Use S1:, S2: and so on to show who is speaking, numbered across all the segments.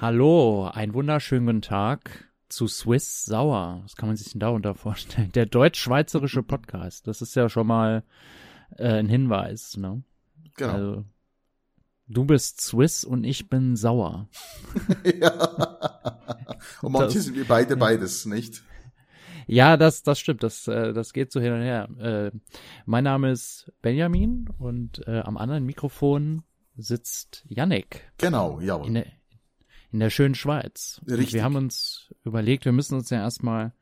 S1: Hallo, einen wunderschönen guten Tag zu Swiss Sauer. Was kann man sich denn darunter vorstellen? Der deutsch-schweizerische Podcast. Das ist ja schon mal äh, ein Hinweis, ne?
S2: Genau.
S1: Also, du bist Swiss und ich bin sauer.
S2: ja. Und manche sind wir beide beides, nicht?
S1: Ja, das, das stimmt. Das, äh, das geht so hin und her. Äh, mein Name ist Benjamin und äh, am anderen Mikrofon sitzt Yannick
S2: Genau, jawohl.
S1: In der schönen Schweiz. Und
S2: Richtig.
S1: wir haben uns überlegt, wir müssen uns ja erstmal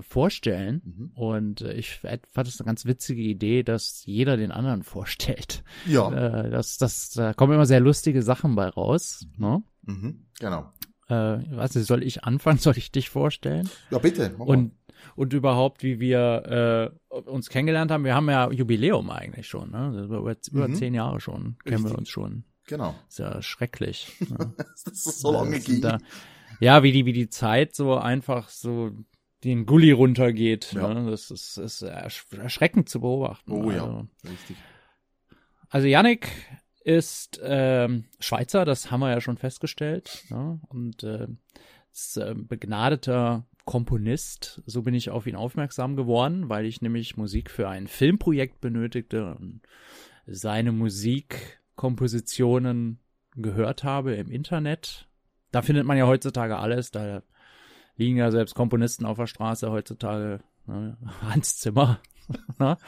S1: vorstellen.
S2: Mhm.
S1: Und äh, ich fand es eine ganz witzige Idee, dass jeder den anderen vorstellt.
S2: Ja,
S1: Äh, das, das, da kommen immer sehr lustige Sachen bei raus. Ne?
S2: mhm. genau.
S1: Äh, nicht, soll ich anfangen? Soll ich dich vorstellen?
S2: Ja, bitte.
S1: Und, und überhaupt, wie wir äh, uns kennengelernt haben. Wir haben ja Jubiläum eigentlich schon. Ne? Über, über
S2: Mhm.
S1: zehn Jahre schon kennen wir
S2: Richtig.
S1: uns schon.
S2: Genau.
S1: Ist ja schrecklich. Ne?
S2: Dass es so lange
S1: Das sind
S2: ging.
S1: Da, ja, wie die, wie die Zeit so einfach so den Gully runtergeht.
S2: Ja.
S1: Ne? Das ist, ist ersch erschreckend zu beobachten.
S2: Oh ja,
S1: Also,
S2: richtig.
S1: also Yannick ist ähm, Schweizer, das haben wir ja schon festgestellt. Ne? Und äh, ist äh, begnadeter Komponist. So bin ich auf ihn aufmerksam geworden, weil ich nämlich Musik für ein Filmprojekt benötigte und seine Musikkompositionen gehört habe im Internet. Da findet man ja heutzutage alles. Da liegen ja selbst Komponisten auf der Straße heutzutage. Ne? Hans Zimmer. Ne?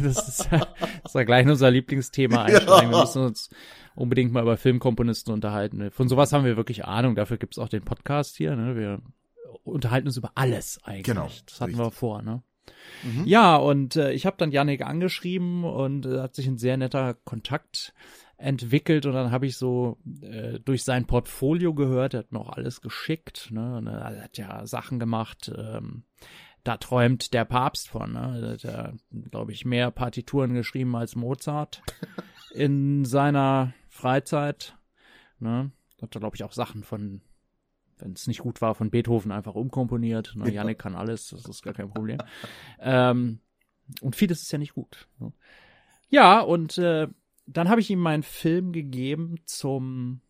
S1: das ist ja, das ist ja gleich unser Lieblingsthema einsteigen. Wir müssen uns unbedingt mal über Filmkomponisten unterhalten. Von sowas haben wir wirklich Ahnung. Dafür gibt's auch den Podcast hier. Ne? Wir unterhalten uns über alles eigentlich.
S2: Genau,
S1: Das hatten
S2: richtig.
S1: wir vor. Ne?
S2: Mhm.
S1: Ja, und äh, ich habe dann Yannick angeschrieben und äh, hat sich ein sehr netter Kontakt entwickelt und dann habe ich so äh, durch sein Portfolio gehört, er hat mir auch alles geschickt, ne? Und er hat ja Sachen gemacht, ähm, da träumt der Papst von, ne? Er hat ja, glaube ich, mehr Partituren geschrieben als Mozart in seiner Freizeit, ne? Hat da, glaube ich, auch Sachen von, wenn es nicht gut war, von Beethoven einfach umkomponiert. Ne?
S2: Ja.
S1: Yannick kann alles, das ist gar kein Problem. Ähm, und vieles ist ja nicht gut. Ne? Ja, und äh, dann habe ich ihm meinen Film gegeben zum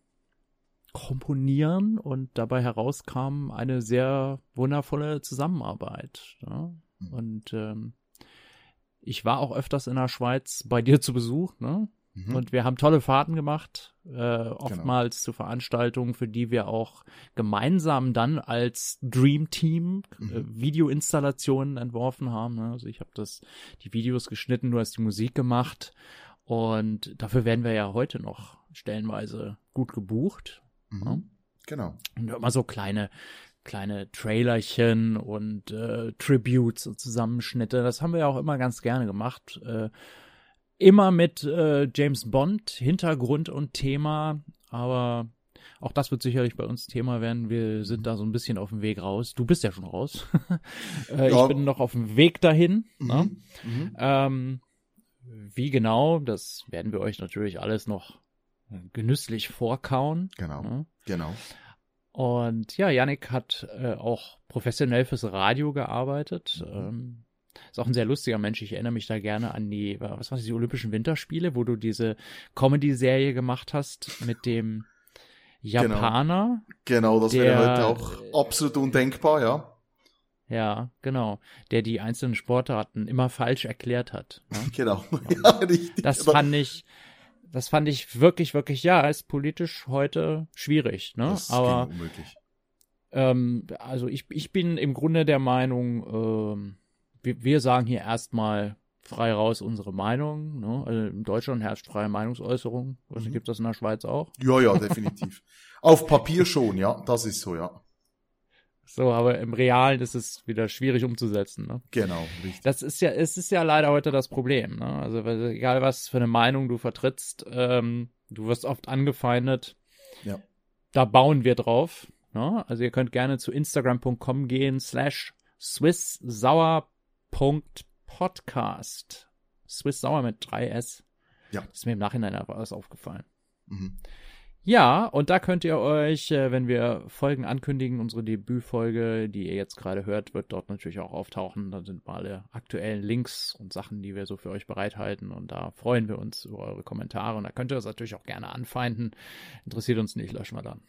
S1: Komponieren und dabei herauskam eine sehr wundervolle Zusammenarbeit. Ne?
S2: Mhm.
S1: Und ähm, ich war auch öfters in der Schweiz bei dir zu Besuch, ne?
S2: Mhm.
S1: Und wir haben tolle Fahrten gemacht, äh, oftmals zu Veranstaltungen, für die wir auch gemeinsam dann als Dream Team äh,
S2: Mhm.
S1: Videoinstallationen entworfen haben. Ne? Also ich habe das, die Videos geschnitten, du hast die Musik gemacht und dafür werden wir ja heute noch stellenweise gut gebucht.
S2: Mhm. Genau.
S1: Und immer so kleine, kleine Trailerchen und äh, Tributes und Zusammenschnitte. Das haben wir ja auch immer ganz gerne gemacht. Äh, immer mit äh, James Bond, Hintergrund und Thema, aber auch das wird sicherlich bei uns Thema werden. Wir sind da so ein bisschen auf dem Weg raus. Du bist ja schon raus. äh,
S2: Ja.
S1: Ich bin noch auf dem Weg dahin. Ne?
S2: Mhm. Mhm.
S1: Ähm, wie genau, das werden wir euch natürlich alles noch genüsslich vorkauen.
S2: Genau.
S1: Ne?
S2: Genau.
S1: Und ja, Yannick hat äh, auch professionell fürs Radio gearbeitet.
S2: Mhm.
S1: Ähm, ist auch ein sehr lustiger Mensch. Ich erinnere mich da gerne an die, was war das, die Olympischen Winterspiele, wo du diese Comedy-Serie gemacht hast mit dem Japaner.
S2: Genau, das
S1: Der-
S2: wäre heute auch absolut undenkbar, ja.
S1: Ja, genau. Der die einzelnen Sportarten immer falsch erklärt hat. Ne?
S2: Genau. ja, richtig.
S1: Das fand ich, das fand ich wirklich, wirklich, ja, ist politisch heute schwierig, ne?
S2: das
S1: Aber
S2: unmöglich.
S1: Ähm, also ich, ich bin im Grunde der Meinung, ähm, wir, wir sagen hier erstmal frei raus unsere Meinung. Ne? Also in Deutschland herrscht freie Meinungsäußerung.
S2: Mhm.
S1: gibt das in der Schweiz auch?
S2: Ja, ja, definitiv. Auf Papier schon, ja, das ist so, ja.
S1: So, aber im Realen ist es wieder schwierig umzusetzen. Ne?
S2: Genau, richtig.
S1: Das ist ja, es ist ja leider heute das Problem. Ne? Also egal was für eine Meinung du vertrittst, ähm, du wirst oft angefeindet.
S2: Ja.
S1: Da bauen wir drauf. Ne? Also ihr könnt gerne zu instagram.com gehen slash swisssauer.podcast. Swiss Sauer mit 3S.
S2: Ja.
S1: Das ist mir im Nachhinein einfach alles aufgefallen.
S2: Mhm.
S1: Ja, und da könnt ihr euch, äh, wenn wir Folgen ankündigen, unsere Debütfolge, die ihr jetzt gerade hört, wird dort natürlich auch auftauchen. Da sind mal alle aktuellen Links und Sachen, die wir so für euch bereithalten. Und da freuen wir uns über eure Kommentare. Und da könnt ihr das natürlich auch gerne anfeinden. Interessiert uns nicht, löschen wir dann.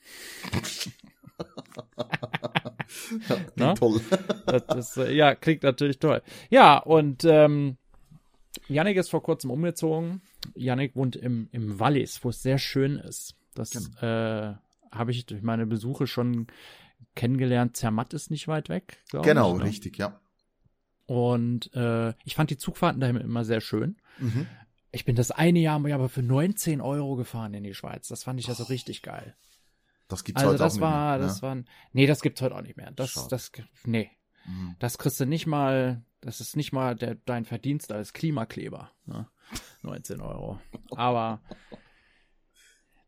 S2: ja, toll.
S1: das, das, äh, ja, klingt natürlich toll. Ja, und ähm, Yannick ist vor kurzem umgezogen. Yannick wohnt im, im Wallis, wo es sehr schön ist. Das genau. äh, habe ich durch meine Besuche schon kennengelernt. Zermatt ist nicht weit weg.
S2: Genau, ich, ne? richtig, ja.
S1: Und äh, ich fand die Zugfahrten dahin immer sehr schön. Mhm. Ich bin das eine Jahr aber für 19 Euro gefahren in die Schweiz. Das fand ich ja so richtig geil.
S2: Das gibt's
S1: also
S2: heute
S1: das
S2: auch
S1: war,
S2: nicht mehr.
S1: Das war, nee, das gibt's heute auch nicht mehr. Das, Schade. das, nee. Mhm. Das kriegst du nicht mal, das ist nicht mal der, dein Verdienst als Klimakleber. Ne? 19 Euro. Aber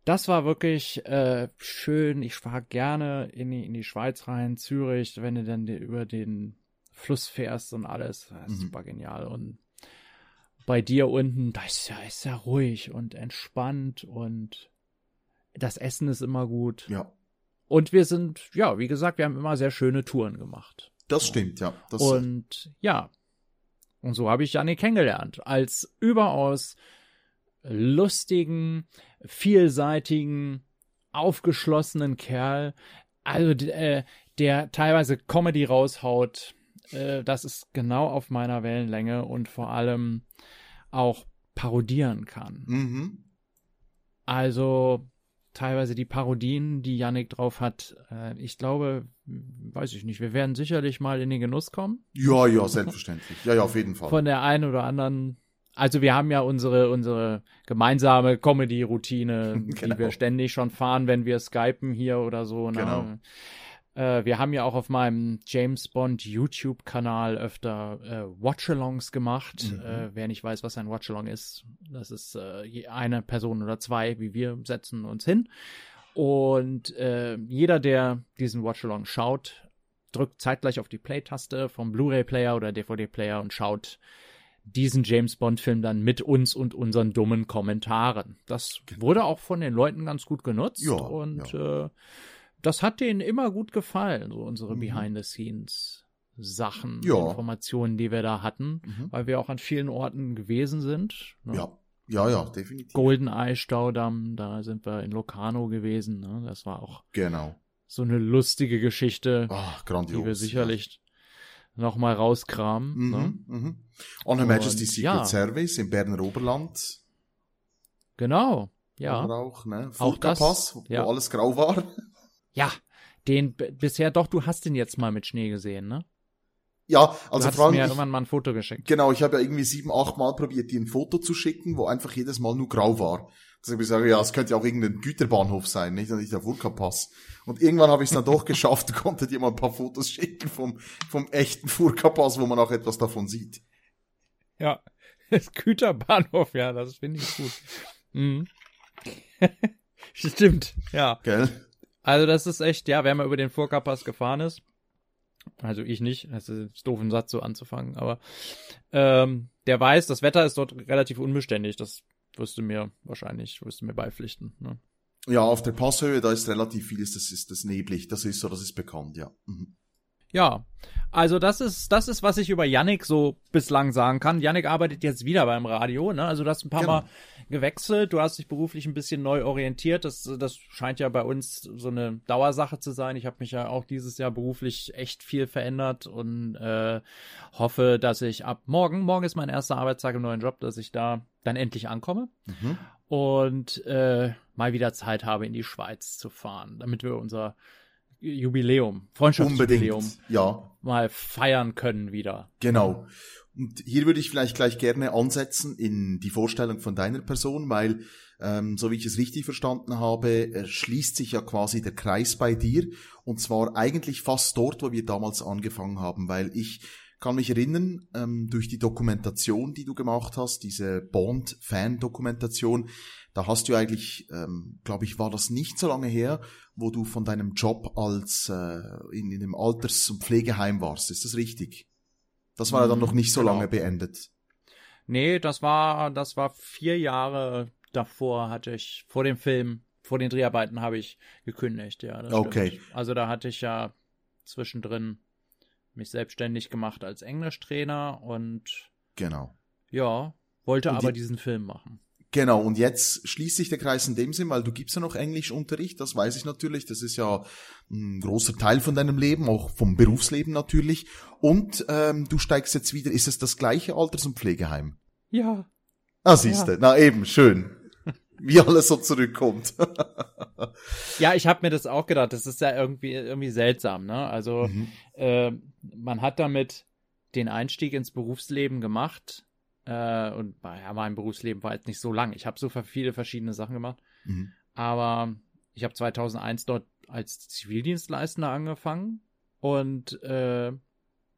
S1: das war wirklich äh, schön. Ich fahre gerne in die, in die Schweiz rein, Zürich, wenn du dann über den Fluss fährst und alles. Das ist mhm. super genial. Und bei dir unten, da ist ja, ist ja ruhig und entspannt und das Essen ist immer gut.
S2: Ja.
S1: Und wir sind, ja, wie gesagt, wir haben immer sehr schöne Touren gemacht.
S2: Das stimmt, ja. Das
S1: und ja. Und so habe ich Janne kennengelernt. Als überaus lustigen, vielseitigen, aufgeschlossenen Kerl. Also äh, der teilweise Comedy raushaut. Äh, das ist genau auf meiner Wellenlänge und vor allem auch parodieren kann.
S2: Mhm.
S1: Also teilweise die Parodien, die Yannick drauf hat. Äh, ich glaube, weiß ich nicht, wir werden sicherlich mal in den Genuss kommen.
S2: Ja, ja, selbstverständlich. Ja, ja, auf jeden Fall.
S1: Von der einen oder anderen also wir haben ja unsere, unsere gemeinsame Comedy-Routine, genau. die wir ständig schon fahren, wenn wir skypen hier oder so.
S2: Genau.
S1: Äh, wir haben ja auch auf meinem James Bond YouTube-Kanal öfter äh, Watchalongs gemacht. Mhm. Äh, wer nicht weiß, was ein Watchalong ist, das ist äh, eine Person oder zwei, wie wir setzen uns hin. Und äh, jeder, der diesen Watchalong schaut, drückt zeitgleich auf die Play-Taste vom Blu-ray-Player oder DVD-Player und schaut diesen James Bond-Film dann mit uns und unseren dummen Kommentaren. Das wurde auch von den Leuten ganz gut genutzt
S2: ja,
S1: und
S2: ja.
S1: Äh, das hat denen immer gut gefallen, so unsere mhm. Behind-the-Scenes. Sachen,
S2: ja.
S1: Informationen, die wir da hatten,
S2: Mhm.
S1: weil wir auch an vielen Orten gewesen sind. Ne?
S2: Ja, ja, ja, definitiv.
S1: Goldeneye Staudamm, da sind wir in Locarno gewesen. Ne? Das war auch
S2: Genau.
S1: so eine lustige Geschichte,
S2: Ach, grandios.
S1: die wir sicherlich noch mal rauskramen.
S2: Mhm,
S1: Ne?
S2: mhm. On Her Majesty Secret
S1: ja.
S2: Service im Berner Oberland.
S1: Genau, ja.
S2: Oder auch, ne?
S1: Auch das,
S2: Pass, wo
S1: ja.
S2: alles grau war.
S1: Ja, den bisher doch, du hast den jetzt mal mit Schnee gesehen, ne?
S2: Ja,
S1: Du
S2: also
S1: hast
S2: vor allem,
S1: mir
S2: ich,
S1: irgendwann mal ein Foto geschickt.
S2: genau, ich habe ja irgendwie sieben, acht Mal probiert, dir ein Foto zu schicken, wo einfach jedes Mal nur grau war. Dass ich sage, ja, es könnte ja auch irgendein Güterbahnhof sein, nicht? Und nicht der Furka-Pass. Und irgendwann habe ich es dann doch geschafft, konnte dir mal ein paar Fotos schicken vom, vom echten Furka-Pass, wo man auch etwas davon sieht.
S1: Ja, das Güterbahnhof, ja, das finde ich gut. Mhm. Stimmt, ja.
S2: Gell?
S1: Also das ist echt, ja, wer mal über den Furka-Pass gefahren ist, also ich nicht, das ist doof, einen Satz so anzufangen, aber ähm, der weiß, das Wetter ist dort relativ unbeständig, das wirst du mir wahrscheinlich, wirst du mir beipflichten. Ne?
S2: Ja, auf der Passhöhe, da ist relativ viel, das ist das neblig. Das ist so, das ist bekannt, ja. Mhm.
S1: Ja, also das ist, das ist, was ich über Yannick so bislang sagen kann. Yannick arbeitet jetzt wieder beim Radio, ne? Also du hast ein paar
S2: Genau.
S1: Mal gewechselt, du hast dich beruflich ein bisschen neu orientiert. Das, das scheint ja bei uns so eine Dauersache zu sein. Ich habe mich ja auch dieses Jahr beruflich echt viel verändert und äh, hoffe, dass ich ab morgen, morgen ist mein erster Arbeitstag im neuen Job, dass ich da dann endlich ankomme
S2: Mhm.
S1: und äh, mal wieder Zeit habe, in die Schweiz zu fahren, damit wir unser Jubiläum, Freundschaftsjubiläum
S2: Unbedingt. Ja,
S1: mal feiern können wieder.
S2: Genau. Und hier würde ich vielleicht gleich gerne ansetzen in die Vorstellung von deiner Person, weil, ähm, so wie ich es richtig verstanden habe, schließt sich ja quasi der Kreis bei dir. Und zwar eigentlich fast dort, wo wir damals angefangen haben, weil ich kann mich erinnern, ähm, durch die Dokumentation, die du gemacht hast, diese Bond-Fan-Dokumentation, da hast du eigentlich, ähm, glaube ich, war das nicht so lange her, wo du von deinem Job als äh, in, in einem Alters- und Pflegeheim warst. Ist das richtig? Das war ja dann
S1: Mhm,
S2: noch nicht so
S1: genau.
S2: lange beendet.
S1: Nee, das war, das war vier Jahre davor hatte ich, vor dem Film, vor den Dreharbeiten habe ich gekündigt, ja.
S2: okay.
S1: Stimmt. Also da hatte ich ja zwischendrin mich selbstständig gemacht als Englischtrainer und
S2: genau.
S1: Ja, wollte
S2: und
S1: aber
S2: die,
S1: diesen Film machen.
S2: Genau, und jetzt schließt sich der Kreis in dem Sinn, weil du gibst ja noch Englischunterricht, das weiß ich natürlich, das ist ja ein großer Teil von deinem Leben, auch vom Berufsleben natürlich. Und ähm, du steigst jetzt wieder, ist es das gleiche Alters- und Pflegeheim?
S1: Ja.
S2: Ah, siehste, ja. na eben, schön. Wie alles so zurückkommt.
S1: ja, ich habe mir das auch gedacht, das ist ja irgendwie, irgendwie seltsam, ne? Also mhm. äh, man hat damit den Einstieg ins Berufsleben gemacht, äh, und ja, mein Berufsleben war jetzt nicht so lang. Ich habe so viele verschiedene Sachen gemacht. Mhm. Aber ich habe 2001 dort als Zivildienstleister angefangen und äh,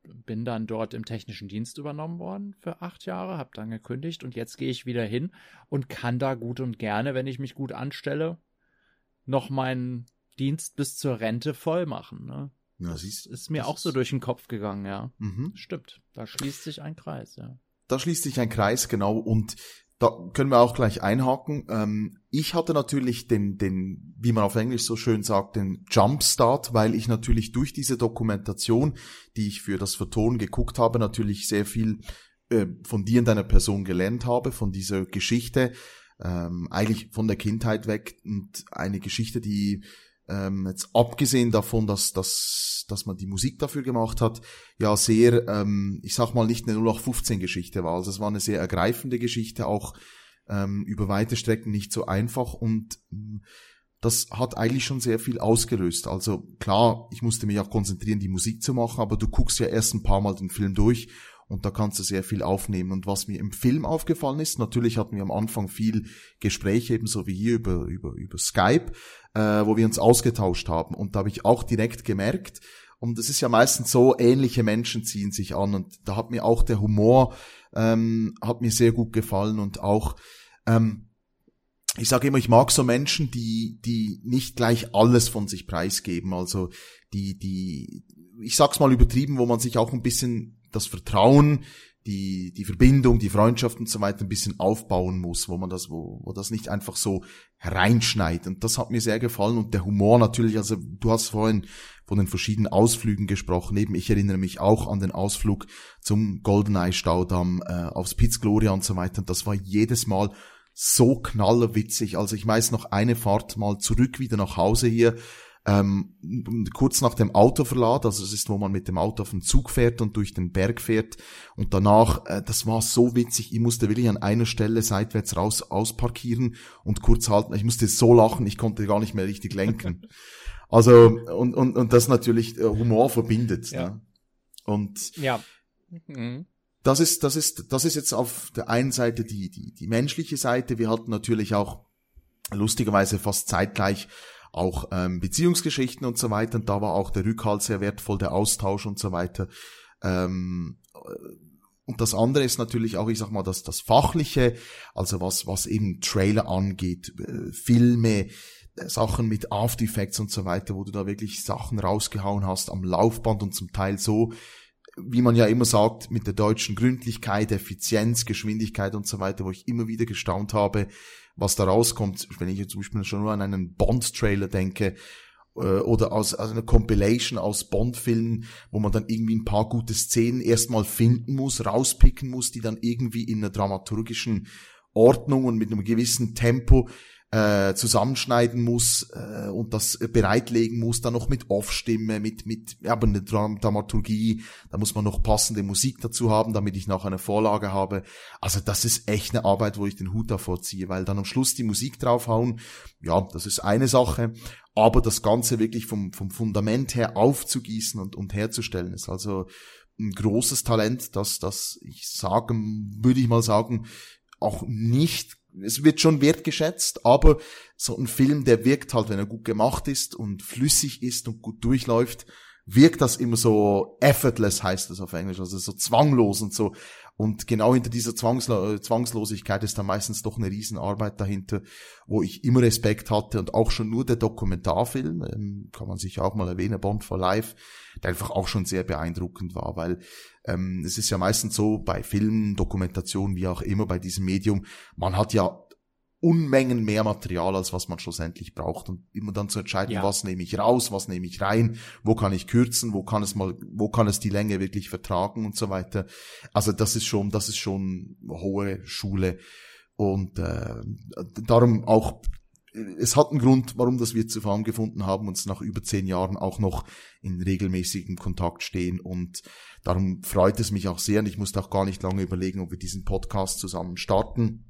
S1: bin dann dort im technischen Dienst übernommen worden für acht Jahre, habe dann gekündigt und jetzt gehe ich wieder hin und kann da gut und gerne, wenn ich mich gut anstelle, noch meinen Dienst bis zur Rente voll machen. Ne?
S2: Ja, siehst,
S1: ist mir auch so durch den Kopf gegangen, ja. Mhm. Stimmt. Da schließt sich ein Kreis, ja
S2: da schließt sich ein Kreis, genau, und da können wir auch gleich einhaken. Ähm, ich hatte natürlich den, den, wie man auf Englisch so schön sagt, den Jumpstart, weil ich natürlich durch diese Dokumentation, die ich für das Verton geguckt habe, natürlich sehr viel äh, von dir und deiner Person gelernt habe, von dieser Geschichte, ähm, eigentlich von der Kindheit weg und eine Geschichte, die ähm, jetzt abgesehen davon, dass, dass, dass man die Musik dafür gemacht hat, ja sehr, ähm, ich sag mal, nicht eine 0815-Geschichte war. Also es war eine sehr ergreifende Geschichte, auch ähm, über weite Strecken nicht so einfach und ähm, das hat eigentlich schon sehr viel ausgelöst. Also klar, ich musste mich auch konzentrieren, die Musik zu machen, aber du guckst ja erst ein paar Mal den Film durch und da kannst du sehr viel aufnehmen. Und was mir im Film aufgefallen ist, natürlich hatten wir am Anfang viel Gespräche, ebenso wie hier über, über, über Skype, äh, wo wir uns ausgetauscht haben. Und da habe ich auch direkt gemerkt, und es ist ja meistens so, ähnliche Menschen ziehen sich an. Und da hat mir auch der Humor, ähm, hat mir sehr gut gefallen und auch, ähm, ich sage immer, ich mag so Menschen, die, die nicht gleich alles von sich preisgeben. Also die, die, ich sag's mal übertrieben, wo man sich auch ein bisschen das Vertrauen, die, die Verbindung, die Freundschaft und so weiter ein bisschen aufbauen muss, wo man das, wo, wo das nicht einfach so hereinschneit. Und das hat mir sehr gefallen und der Humor natürlich, also du hast vorhin von den verschiedenen Ausflügen gesprochen. Eben, ich erinnere mich auch an den Ausflug zum Goldeneye Staudamm, äh, aufs Piz Gloria und so weiter. Und das war jedes Mal so knallerwitzig. Also ich weiß noch eine Fahrt mal zurück wieder nach Hause hier ähm, kurz nach dem Autoverlad, also es ist, wo man mit dem Auto auf den Zug fährt und durch den Berg fährt und danach, äh, das war so witzig, ich musste wirklich an einer Stelle seitwärts raus ausparkieren und kurz halten, ich musste so lachen, ich konnte gar nicht mehr richtig lenken. Also, und, und, und das natürlich äh, Humor verbindet. Ja. Ne? Und
S1: ja. Mhm.
S2: das ist, das ist, das ist jetzt auf der einen Seite die, die, die menschliche Seite. Wir hatten natürlich auch lustigerweise fast zeitgleich auch ähm, Beziehungsgeschichten und so weiter. Und da war auch der Rückhalt sehr wertvoll, der Austausch und so weiter. Ähm, und das andere ist natürlich auch, ich sag mal, das, das Fachliche, also was, was eben Trailer angeht, äh, Filme, äh, Sachen mit After Effects und so weiter, wo du da wirklich Sachen rausgehauen hast am Laufband und zum Teil so, wie man ja immer sagt, mit der deutschen Gründlichkeit, Effizienz, Geschwindigkeit und so weiter, wo ich immer wieder gestaunt habe, was da rauskommt, wenn ich jetzt zum Beispiel schon nur an einen Bond-Trailer denke, äh, oder aus, aus einer Compilation aus Bond-Filmen, wo man dann irgendwie ein paar gute Szenen erstmal finden muss, rauspicken muss, die dann irgendwie in einer dramaturgischen Ordnung und mit einem gewissen Tempo äh, zusammenschneiden muss äh, und das bereitlegen muss, dann noch mit Off-Stimme, mit, mit ja, aber eine Dramaturgie, da muss man noch passende Musik dazu haben, damit ich noch eine Vorlage habe. Also das ist echt eine Arbeit, wo ich den Hut davor ziehe, weil dann am Schluss die Musik draufhauen, ja, das ist eine Sache, aber das Ganze wirklich vom, vom Fundament her aufzugießen und, und herzustellen, ist also ein großes Talent, das, das ich sagen, würde ich mal sagen, auch nicht es wird schon wertgeschätzt, aber so ein Film, der wirkt halt, wenn er gut gemacht ist und flüssig ist und gut durchläuft, wirkt das immer so effortless heißt das auf Englisch, also so zwanglos und so. Und genau hinter dieser Zwangslo Zwangslosigkeit ist da meistens doch eine Riesenarbeit dahinter, wo ich immer Respekt hatte und auch schon nur der Dokumentarfilm, ähm, kann man sich auch mal erwähnen, Bond for Life, der einfach auch schon sehr beeindruckend war, weil ähm, es ist ja meistens so bei Filmen, Dokumentationen, wie auch immer bei diesem Medium, man hat ja Unmengen mehr Material, als was man schlussendlich braucht. Und immer dann zu entscheiden,
S1: Ja.
S2: was nehme ich raus, was nehme ich rein, wo kann ich kürzen, wo kann es mal, wo kann es die Länge wirklich vertragen und so weiter. Also das ist schon, das ist schon hohe Schule. Und äh, darum auch, es hat einen Grund, warum das wir zusammengefunden haben, uns nach über zehn Jahren auch noch in regelmäßigem Kontakt stehen. Und darum freut es mich auch sehr. Und ich musste auch gar nicht lange überlegen, ob wir diesen Podcast zusammen starten.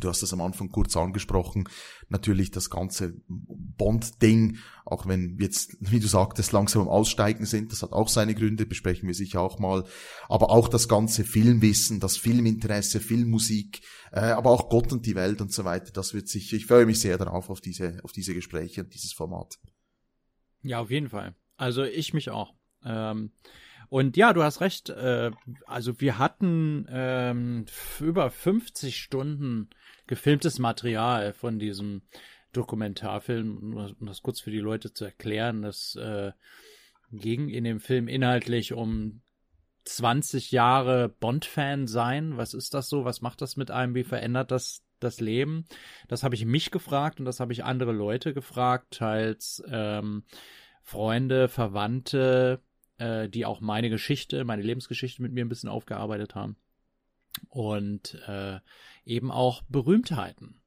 S2: Du hast das am Anfang kurz angesprochen. Natürlich das ganze Bond-Ding, auch wenn jetzt, wie du sagtest, langsam am Aussteigen sind, das hat auch seine Gründe, besprechen wir sicher auch mal. Aber auch das ganze Filmwissen, das Filminteresse, Filmmusik, äh, aber auch Gott und die Welt und so weiter, das wird sicher, ich freue mich sehr darauf, auf diese, auf diese Gespräche und dieses Format.
S1: Ja, auf jeden Fall. Also ich mich auch. Ähm, und ja, du hast recht. Äh, also wir hatten ähm, über 50 Stunden gefilmtes Material von diesem Dokumentarfilm. Um das kurz für die Leute zu erklären, das äh, ging in dem Film inhaltlich um 20 Jahre Bond-Fan sein. Was ist das so? Was macht das mit einem? Wie verändert das das Leben? Das habe ich mich gefragt und das habe ich andere Leute gefragt, teils ähm, Freunde, Verwandte, äh, die auch meine Geschichte, meine Lebensgeschichte mit mir ein bisschen aufgearbeitet haben. Und äh, eben auch Berühmtheiten.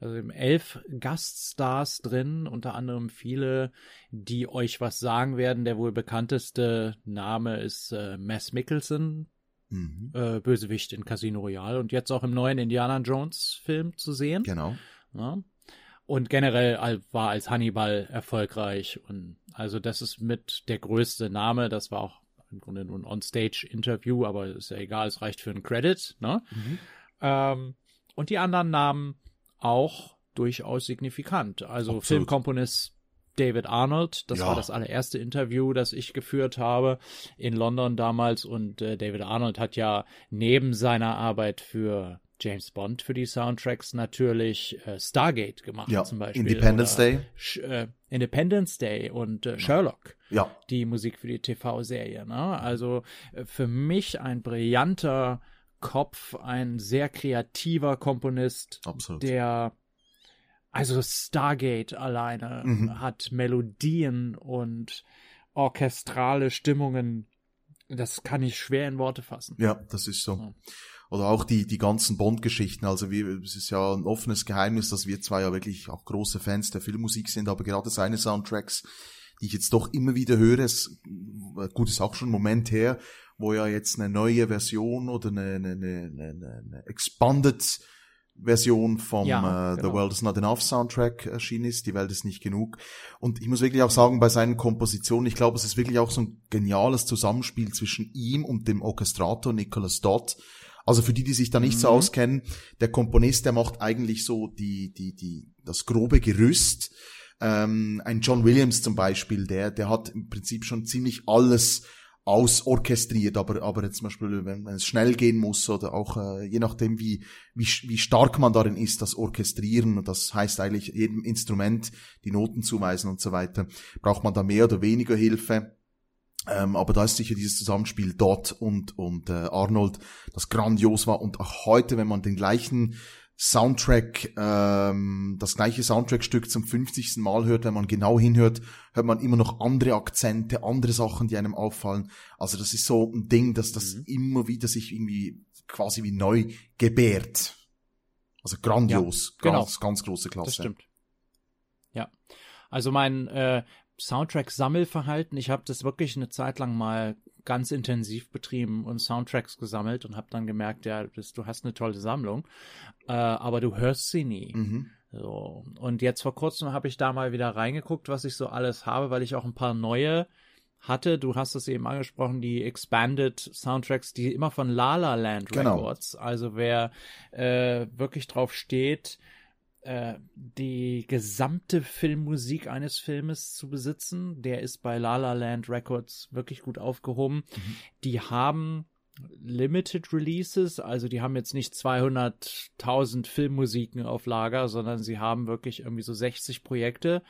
S1: Also eben elf Gaststars drin, unter anderem viele, die euch was sagen werden. Der wohl bekannteste Name ist äh, Mass Mikkelsen,
S2: Mhm.
S1: äh, Bösewicht in Casino Royale und jetzt auch im neuen Indiana Jones Film zu sehen.
S2: Genau.
S1: Ja. Und generell war als Hannibal erfolgreich. Und also das ist mit der größte Name. Das war auch im Grunde nur ein On-Stage-Interview, aber ist ja egal, es reicht für einen Credit. Ne?
S2: Mhm.
S1: Ähm, und die anderen Namen auch durchaus signifikant. Also
S2: Absolut.
S1: Filmkomponist David Arnold, das
S2: Ja.
S1: war das allererste Interview, das ich geführt habe in London damals. Und äh, David Arnold hat ja neben seiner Arbeit für James Bond für die Soundtracks natürlich äh, Stargate gemacht
S2: Ja,
S1: zum Beispiel.
S2: Independence Day.
S1: Sch äh, Independence Day und äh, Sherlock
S2: Ja,
S1: die Musik für die TV-Serie. Ne? Also äh, für mich ein brillanter Kopf, ein sehr kreativer Komponist,
S2: absolut.
S1: der also Stargate alleine
S2: Mhm.
S1: hat Melodien und orchestrale Stimmungen. Das kann ich schwer in Worte fassen.
S2: Ja, das ist so.
S1: Ja.
S2: Oder auch die, die ganzen Bond-Geschichten. Also wir, es ist ja ein offenes Geheimnis, dass wir zwei ja wirklich auch große Fans der Filmmusik sind, aber gerade seine Soundtracks, die ich jetzt doch immer wieder höre, es, gut, ist auch schon ein Moment her, wo ja jetzt eine neue Version oder eine, eine, eine, eine, eine expanded Version vom
S1: Ja,
S2: äh, The
S1: genau.
S2: World is Not Enough Soundtrack erschienen ist, Die Welt ist nicht genug. Und ich muss wirklich auch sagen, bei seinen Kompositionen, ich glaube, es ist wirklich auch so ein geniales Zusammenspiel zwischen ihm und dem Orchestrator Nicholas Dodd. Also für die, die sich da nicht so
S1: Mhm.
S2: auskennen, der Komponist, der macht eigentlich so die, die, die, das grobe Gerüst. Ähm, ein John Williams zum Beispiel, der, der hat im Prinzip schon ziemlich alles ausorchestriert, aber, aber jetzt zum Beispiel, wenn, wenn es schnell gehen muss oder auch äh, je nachdem, wie, wie, wie stark man darin ist, das Orchestrieren, und das heißt eigentlich jedem Instrument die Noten zuweisen und so weiter, braucht man da mehr oder weniger Hilfe. Ähm, aber da ist sicher dieses Zusammenspiel Dot und, und äh, Arnold, das grandios war. Und auch heute, wenn man den gleichen Soundtrack, ähm, das gleiche Soundtrackstück zum 50. Mal hört, wenn man genau hinhört, hört man immer noch andere Akzente, andere Sachen, die einem auffallen. Also das ist so ein Ding, dass das
S1: Mhm.
S2: immer wieder sich irgendwie quasi wie neu gebärt. Also grandios,
S1: Ja, genau.
S2: ganz, ganz große Klasse.
S1: Das stimmt. Ja. Also mein äh, Soundtrack-Sammelverhalten, ich habe das wirklich eine Zeit lang mal ganz intensiv betrieben und Soundtracks gesammelt und habe dann gemerkt, ja, das, du hast eine tolle Sammlung, äh, aber du hörst sie nie.
S2: Mhm.
S1: So. Und jetzt vor kurzem habe ich da mal wieder reingeguckt, was ich so alles habe, weil ich auch ein paar neue hatte. Du hast es eben angesprochen, die Expanded Soundtracks, die immer von La La Land
S2: Genau.
S1: Records. Also wer äh, wirklich drauf steht, äh, die gesamte Filmmusik eines Filmes zu besitzen, der ist bei La La Land Records wirklich gut aufgehoben. Die haben Limited Releases, also die haben jetzt nicht 200.000 Filmmusiken auf Lager, sondern sie haben wirklich irgendwie so 60 Projekte,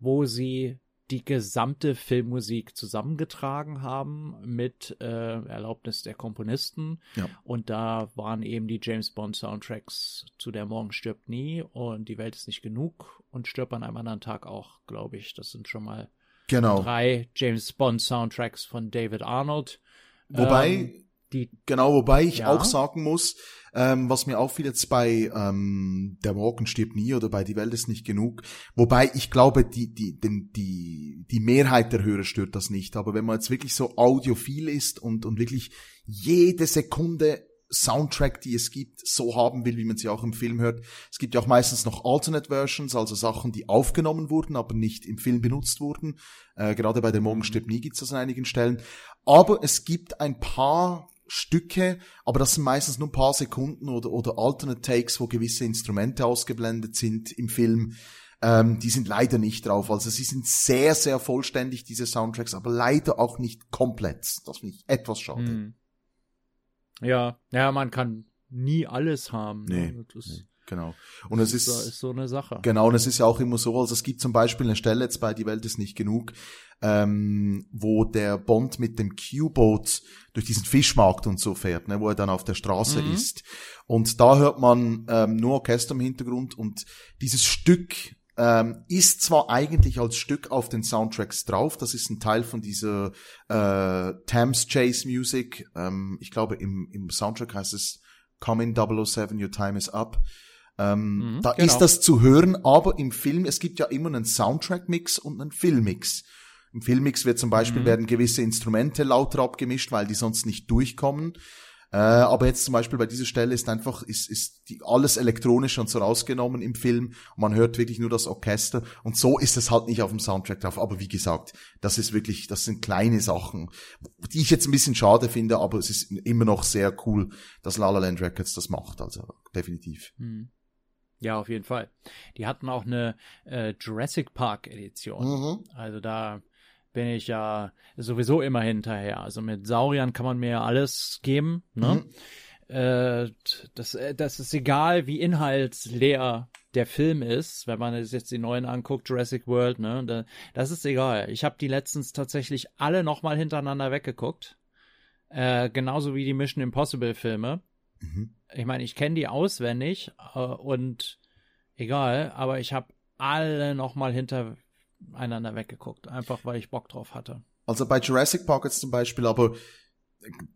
S1: wo sie die gesamte Filmmusik zusammengetragen haben mit äh, Erlaubnis der Komponisten.
S2: Ja.
S1: Und da waren eben die James Bond Soundtracks zu Der Morgen stirbt nie und Die Welt ist nicht genug und stirbt an einem anderen Tag auch, glaube ich. Das sind schon mal
S2: Genau.
S1: drei James Bond Soundtracks von David Arnold.
S2: Wobei,
S1: Ähm, die
S2: genau, wobei ich
S1: Ja.
S2: auch sagen muss, ähm, was mir auffiel jetzt bei ähm, Der Morgen stirbt nie oder bei Die Welt ist nicht genug, wobei ich glaube, die, die, den, die, die Mehrheit der Hörer stört das nicht, aber wenn man jetzt wirklich so audiophil ist und, und wirklich jede Sekunde Soundtrack, die es gibt, so haben will, wie man sie auch im Film hört. Es gibt ja auch meistens noch Alternate Versions, also Sachen, die aufgenommen wurden, aber nicht im Film benutzt wurden. Äh, gerade bei Der Morgen stirbt nie gibt's das an einigen Stellen. Aber es gibt ein paar Stücke, aber das sind meistens nur ein paar Sekunden oder, oder Alternate Takes, wo gewisse Instrumente ausgeblendet sind im Film. Ähm, die sind leider nicht drauf. Also sie sind sehr, sehr vollständig, diese Soundtracks, aber leider auch nicht komplett. Das finde ich etwas schade.
S1: Hm. Ja, ja, man kann nie alles haben. ne?
S2: Nee,
S1: Das ist,
S2: Genau. Und es
S1: ist,
S2: ist,
S1: so- ist so eine Sache.
S2: Genau, und es ist ja auch immer so, also es gibt zum Beispiel eine Stelle jetzt bei Die Welt ist nicht genug, ähm, wo der Bond mit dem Q-Boot durch diesen Fischmarkt und so fährt, ne, wo er dann auf der Straße
S1: Mhm.
S2: ist. Und da hört man ähm, nur Orchester im Hintergrund und dieses Stück ähm, ist zwar eigentlich als Stück auf den Soundtracks drauf, das ist ein Teil von dieser äh, Thames Chase Music, ähm, ich glaube im, im Soundtrack heißt es Come in 007, Your Time is Up. Ähm,
S1: Mhm,
S2: da
S1: genau.
S2: ist das zu hören, aber im Film, es gibt ja immer einen Soundtrack-Mix und einen Filmmix. Im Filmmix wird zum Beispiel
S1: Mhm.
S2: werden gewisse Instrumente lauter abgemischt, weil die sonst nicht durchkommen. Äh, aber jetzt zum Beispiel bei dieser Stelle ist einfach, ist, ist die, alles elektronisch und so rausgenommen im Film. Man hört wirklich nur das Orchester. Und so ist es halt nicht auf dem Soundtrack drauf. Aber wie gesagt, das ist wirklich, das sind kleine Sachen, die ich jetzt ein bisschen schade finde, aber es ist immer noch sehr cool, dass La La Land Records das macht. Also definitiv.
S1: Hm. Ja, auf jeden Fall. Die hatten auch eine äh, Jurassic Park Edition.
S2: Mhm.
S1: Also da bin ich ja sowieso immer hinterher. Also mit Sauriern kann man mir ja alles geben. Ne? Äh, das, äh, das ist egal, wie inhaltsleer der Film ist, wenn man jetzt die neuen anguckt, Jurassic World, ne, da, das ist egal. Ich habe die letztens tatsächlich alle nochmal hintereinander weggeguckt. Äh, genauso wie die Mission Impossible Filme.
S2: Mhm.
S1: Ich meine, ich kenne die auswendig äh, und egal, aber ich habe alle nochmal hintereinander weggeguckt, einfach weil ich Bock drauf hatte.
S2: Also bei Jurassic Park jetzt zum Beispiel, aber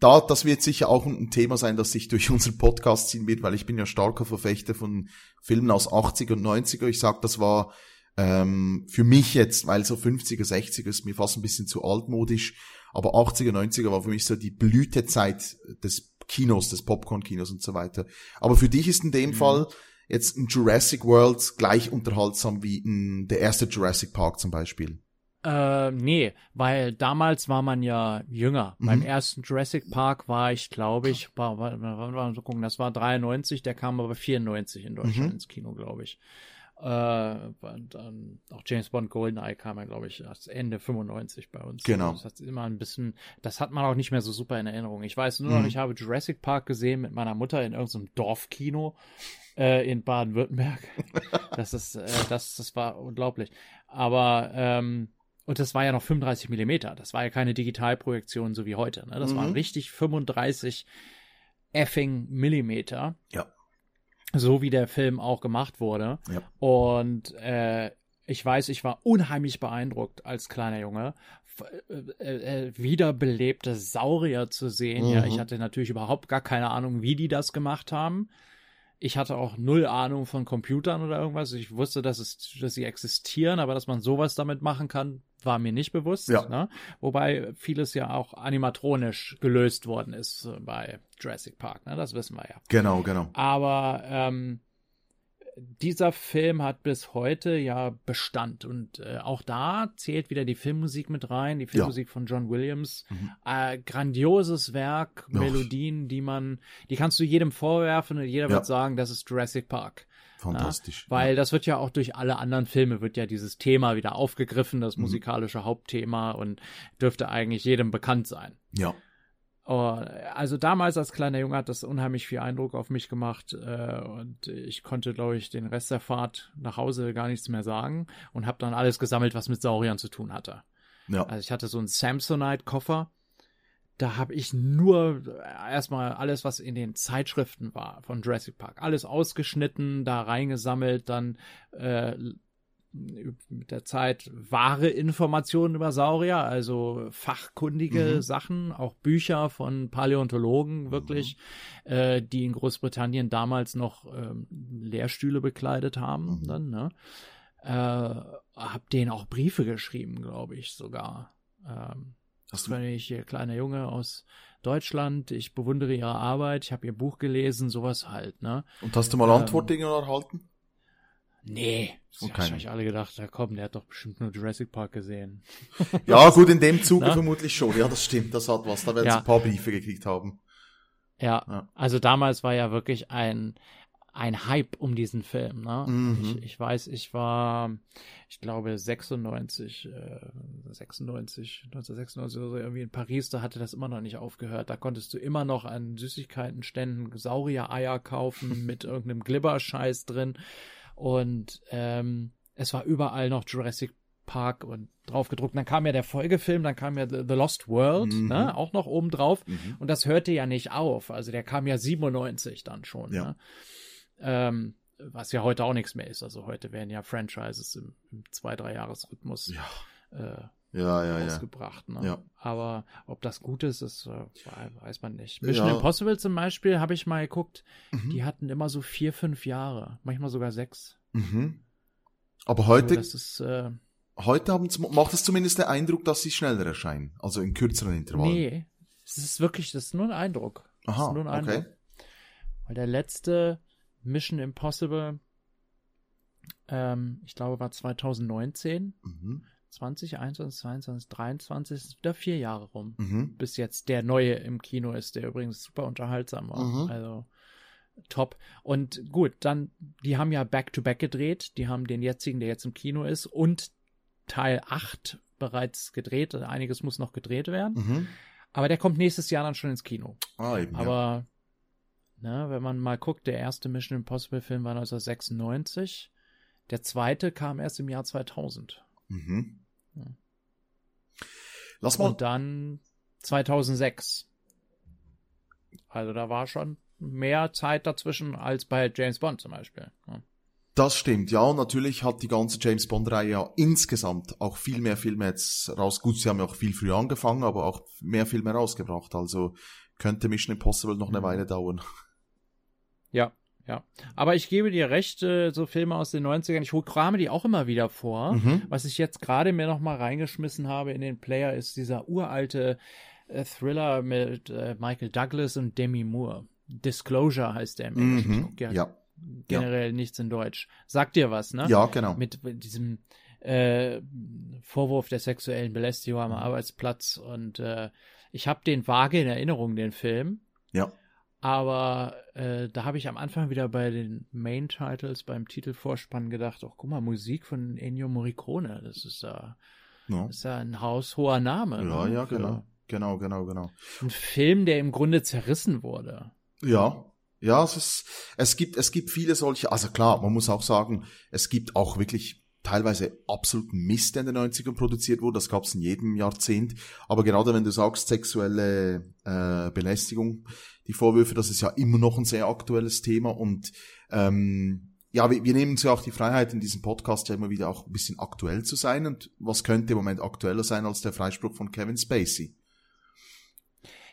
S2: da, das wird sicher auch ein Thema sein, das sich durch unseren Podcast ziehen wird, weil ich bin ja starker Verfechter von Filmen aus 80er und 90er. Ich sag, das war ähm, für mich jetzt, weil so 50er, 60er ist mir fast ein bisschen zu altmodisch, aber 80er, 90er war für mich so die Blütezeit des Kinos, des Popcorn-Kinos und so weiter. Aber für dich ist in dem
S1: Mhm.
S2: Fall jetzt ein Jurassic World gleich unterhaltsam wie ein, der erste Jurassic Park zum Beispiel.
S1: Äh, nee, weil damals war man ja jünger.
S2: Mhm.
S1: Beim ersten Jurassic Park war ich, glaube ich, war, war, war, war, gucken, das war 93, der kam aber 94 in Deutschland
S2: Mhm.
S1: ins Kino, glaube ich. Äh, dann auch James Bond Goldeneye kam ja, glaube ich, erst Ende 95 bei uns.
S2: Genau.
S1: Das hat immer ein bisschen, das hat man auch nicht mehr so super in Erinnerung. Ich weiß nur noch,
S2: Mhm.
S1: ich habe Jurassic Park gesehen mit meiner Mutter in irgendeinem Dorfkino äh, in Baden-Württemberg. das ist, äh, das, das war unglaublich. Aber ähm, und das war ja noch 35 Millimeter. Das war ja keine Digitalprojektion so wie heute. Ne? Das
S2: Mhm.
S1: waren richtig 35 effing Millimeter.
S2: Ja.
S1: So wie der Film auch gemacht wurde.
S2: Ja.
S1: Und äh, ich weiß, ich war unheimlich beeindruckt als kleiner Junge, f- äh, äh, wiederbelebte Saurier zu sehen. Ja,
S2: Mhm.
S1: ich hatte natürlich überhaupt gar keine Ahnung, wie die das gemacht haben. Ich hatte auch null Ahnung von Computern oder irgendwas. Ich wusste, dass, es, dass sie existieren, aber dass man sowas damit machen kann, war mir nicht bewusst.
S2: Ja.
S1: Ne? Wobei vieles ja auch animatronisch gelöst worden ist äh, bei Jurassic Park. Ne? Das wissen wir ja.
S2: Genau, genau.
S1: Aber ähm, dieser Film hat bis heute ja Bestand und äh, auch da zählt wieder die Filmmusik mit rein, die Filmmusik von John Williams.
S2: Mhm.
S1: Äh, grandioses Werk,
S2: Ja.
S1: Melodien, die man, die kannst du jedem vorwerfen und jeder
S2: Ja.
S1: wird sagen, das ist Jurassic Park.
S2: Fantastisch.
S1: Weil das wird ja auch durch alle anderen Filme wird ja dieses Thema wieder aufgegriffen, das
S2: Mhm.
S1: musikalische Hauptthema und dürfte eigentlich jedem bekannt sein.
S2: ja.
S1: Oh, also damals als kleiner Junge hat das unheimlich viel Eindruck auf mich gemacht äh, und ich konnte, glaube ich, den Rest der Fahrt nach Hause gar nichts mehr sagen und habe dann alles gesammelt, was mit Sauriern zu tun hatte. Ja. Also ich hatte so einen Samsonite-Koffer, da habe ich nur erstmal alles, was in den Zeitschriften war von Jurassic Park, alles ausgeschnitten, da reingesammelt, dann äh, mit der Zeit wahre Informationen über Saurier, also fachkundige mhm. Sachen, auch Bücher von Paläontologen wirklich, mhm. äh, die in Großbritannien damals noch ähm, Lehrstühle bekleidet haben. Mhm. Dann, ne? äh, hab denen auch Briefe geschrieben, glaube ich sogar. Ähm, das bin ich hier kleiner Junge aus Deutschland, ich bewundere ihre Arbeit, ich habe ihr Buch gelesen, sowas halt, ne?
S2: Und hast du mal ähm, Antworten erhalten?
S1: Nee, okay. wahrscheinlich alle gedacht, ja komm, der hat doch bestimmt nur Jurassic Park gesehen.
S2: ja, gut, in dem Zuge vermutlich schon. Ja, das stimmt, das hat was. Da werden ja. sie ein paar Briefe gekriegt haben.
S1: Ja, ja, also damals war ja wirklich ein, ein Hype um diesen Film. Ne? Mhm. Ich, ich, weiß, ich war, ich glaube 96, äh, 96, 1996 oder so irgendwie in Paris, da hatte das immer noch nicht aufgehört. Da konntest du immer noch an Süßigkeitenständen Saurier-Eier kaufen mit irgendeinem Glibberscheiß drin. Und ähm, es war überall noch Jurassic Park und drauf gedruckt. Dann kam ja der Folgefilm, dann kam ja The, The Lost World, mhm. ne, auch noch oben drauf. Mhm. Und das hörte ja nicht auf. Also der kam ja 97 dann schon. Ja. Ne? Ähm, was ja heute auch nichts mehr ist. Also heute werden ja Franchises im, im zwei, drei Jahresrhythmus
S2: ja. Äh, ja, ja,
S1: ausgebracht. Ne? Ja. Aber ob das gut ist, das äh, weiß man nicht. Mission ja. Impossible zum Beispiel habe ich mal geguckt, mhm. die hatten immer so vier, fünf Jahre, manchmal sogar sechs.
S2: Mhm. Aber heute,
S1: also ist, äh,
S2: heute haben, macht es zumindest den Eindruck, dass sie schneller erscheinen, also in kürzeren Intervallen.
S1: Nee, es ist wirklich, das ist nur ein Eindruck. Das Aha, ist nur ein Eindruck. Okay. Weil der letzte Mission Impossible, ähm, ich glaube, war 2019. Mhm. 20, 21, 22, 23, ist wieder vier Jahre rum, mhm. bis jetzt der neue im Kino ist, der übrigens super unterhaltsam war. Mhm. Also top. Und gut, dann, die haben ja Back-to-Back -back gedreht, die haben den jetzigen, der jetzt im Kino ist, und Teil 8 bereits gedreht. Einiges muss noch gedreht werden. Mhm. Aber der kommt nächstes Jahr dann schon ins Kino.
S2: Ah, eben,
S1: Aber ja. Ne, wenn man mal guckt, der erste Mission Impossible Film war 1996. Der zweite kam erst im Jahr 2000. Mhm.
S2: Lass mal.
S1: Und dann 2006. Also da war schon mehr Zeit dazwischen als bei James Bond zum Beispiel. Ja.
S2: Das stimmt, ja. Und natürlich hat die ganze James Bond-Reihe ja insgesamt auch viel mehr Filme jetzt raus. Gut, sie haben ja auch viel früher angefangen, aber auch mehr Filme rausgebracht. Also könnte Mission Impossible noch eine mhm. Weile dauern.
S1: Ja, ja, aber ich gebe dir recht, äh, so Filme aus den 90ern, ich krame die auch immer wieder vor. Mhm. Was ich jetzt gerade mir noch mal reingeschmissen habe in den Player, ist dieser uralte äh, Thriller mit äh, Michael Douglas und Demi Moore. Disclosure heißt der im.
S2: Mhm. Ja.
S1: Generell ja. nichts in Deutsch. Sagt dir was, ne?
S2: Ja, genau.
S1: Mit, mit diesem äh, Vorwurf der sexuellen Belästigung am mhm. Arbeitsplatz und äh, ich habe den vage in Erinnerung, den Film.
S2: Ja.
S1: Aber äh, da habe ich am Anfang wieder bei den Main Titles, beim Titelvorspann gedacht, ach guck mal, Musik von Ennio Morricone, das ist ja, das ist ja ein haushoher Name.
S2: Ja, ne? ja, genau. Genau, genau, genau.
S1: Ein Film, der im Grunde zerrissen wurde.
S2: Ja, ja, es ist, es gibt, es gibt viele solche, also klar, man muss auch sagen, es gibt auch wirklich teilweise absoluten Mist, der in den 90ern produziert wurde, das gab es in jedem Jahrzehnt, aber gerade wenn du sagst, sexuelle äh, Belästigung, die Vorwürfe, das ist ja immer noch ein sehr aktuelles Thema und ähm, ja, wir, wir nehmen uns ja auch die Freiheit, in diesem Podcast ja immer wieder auch ein bisschen aktuell zu sein. Und was könnte im Moment aktueller sein als der Freispruch von Kevin Spacey?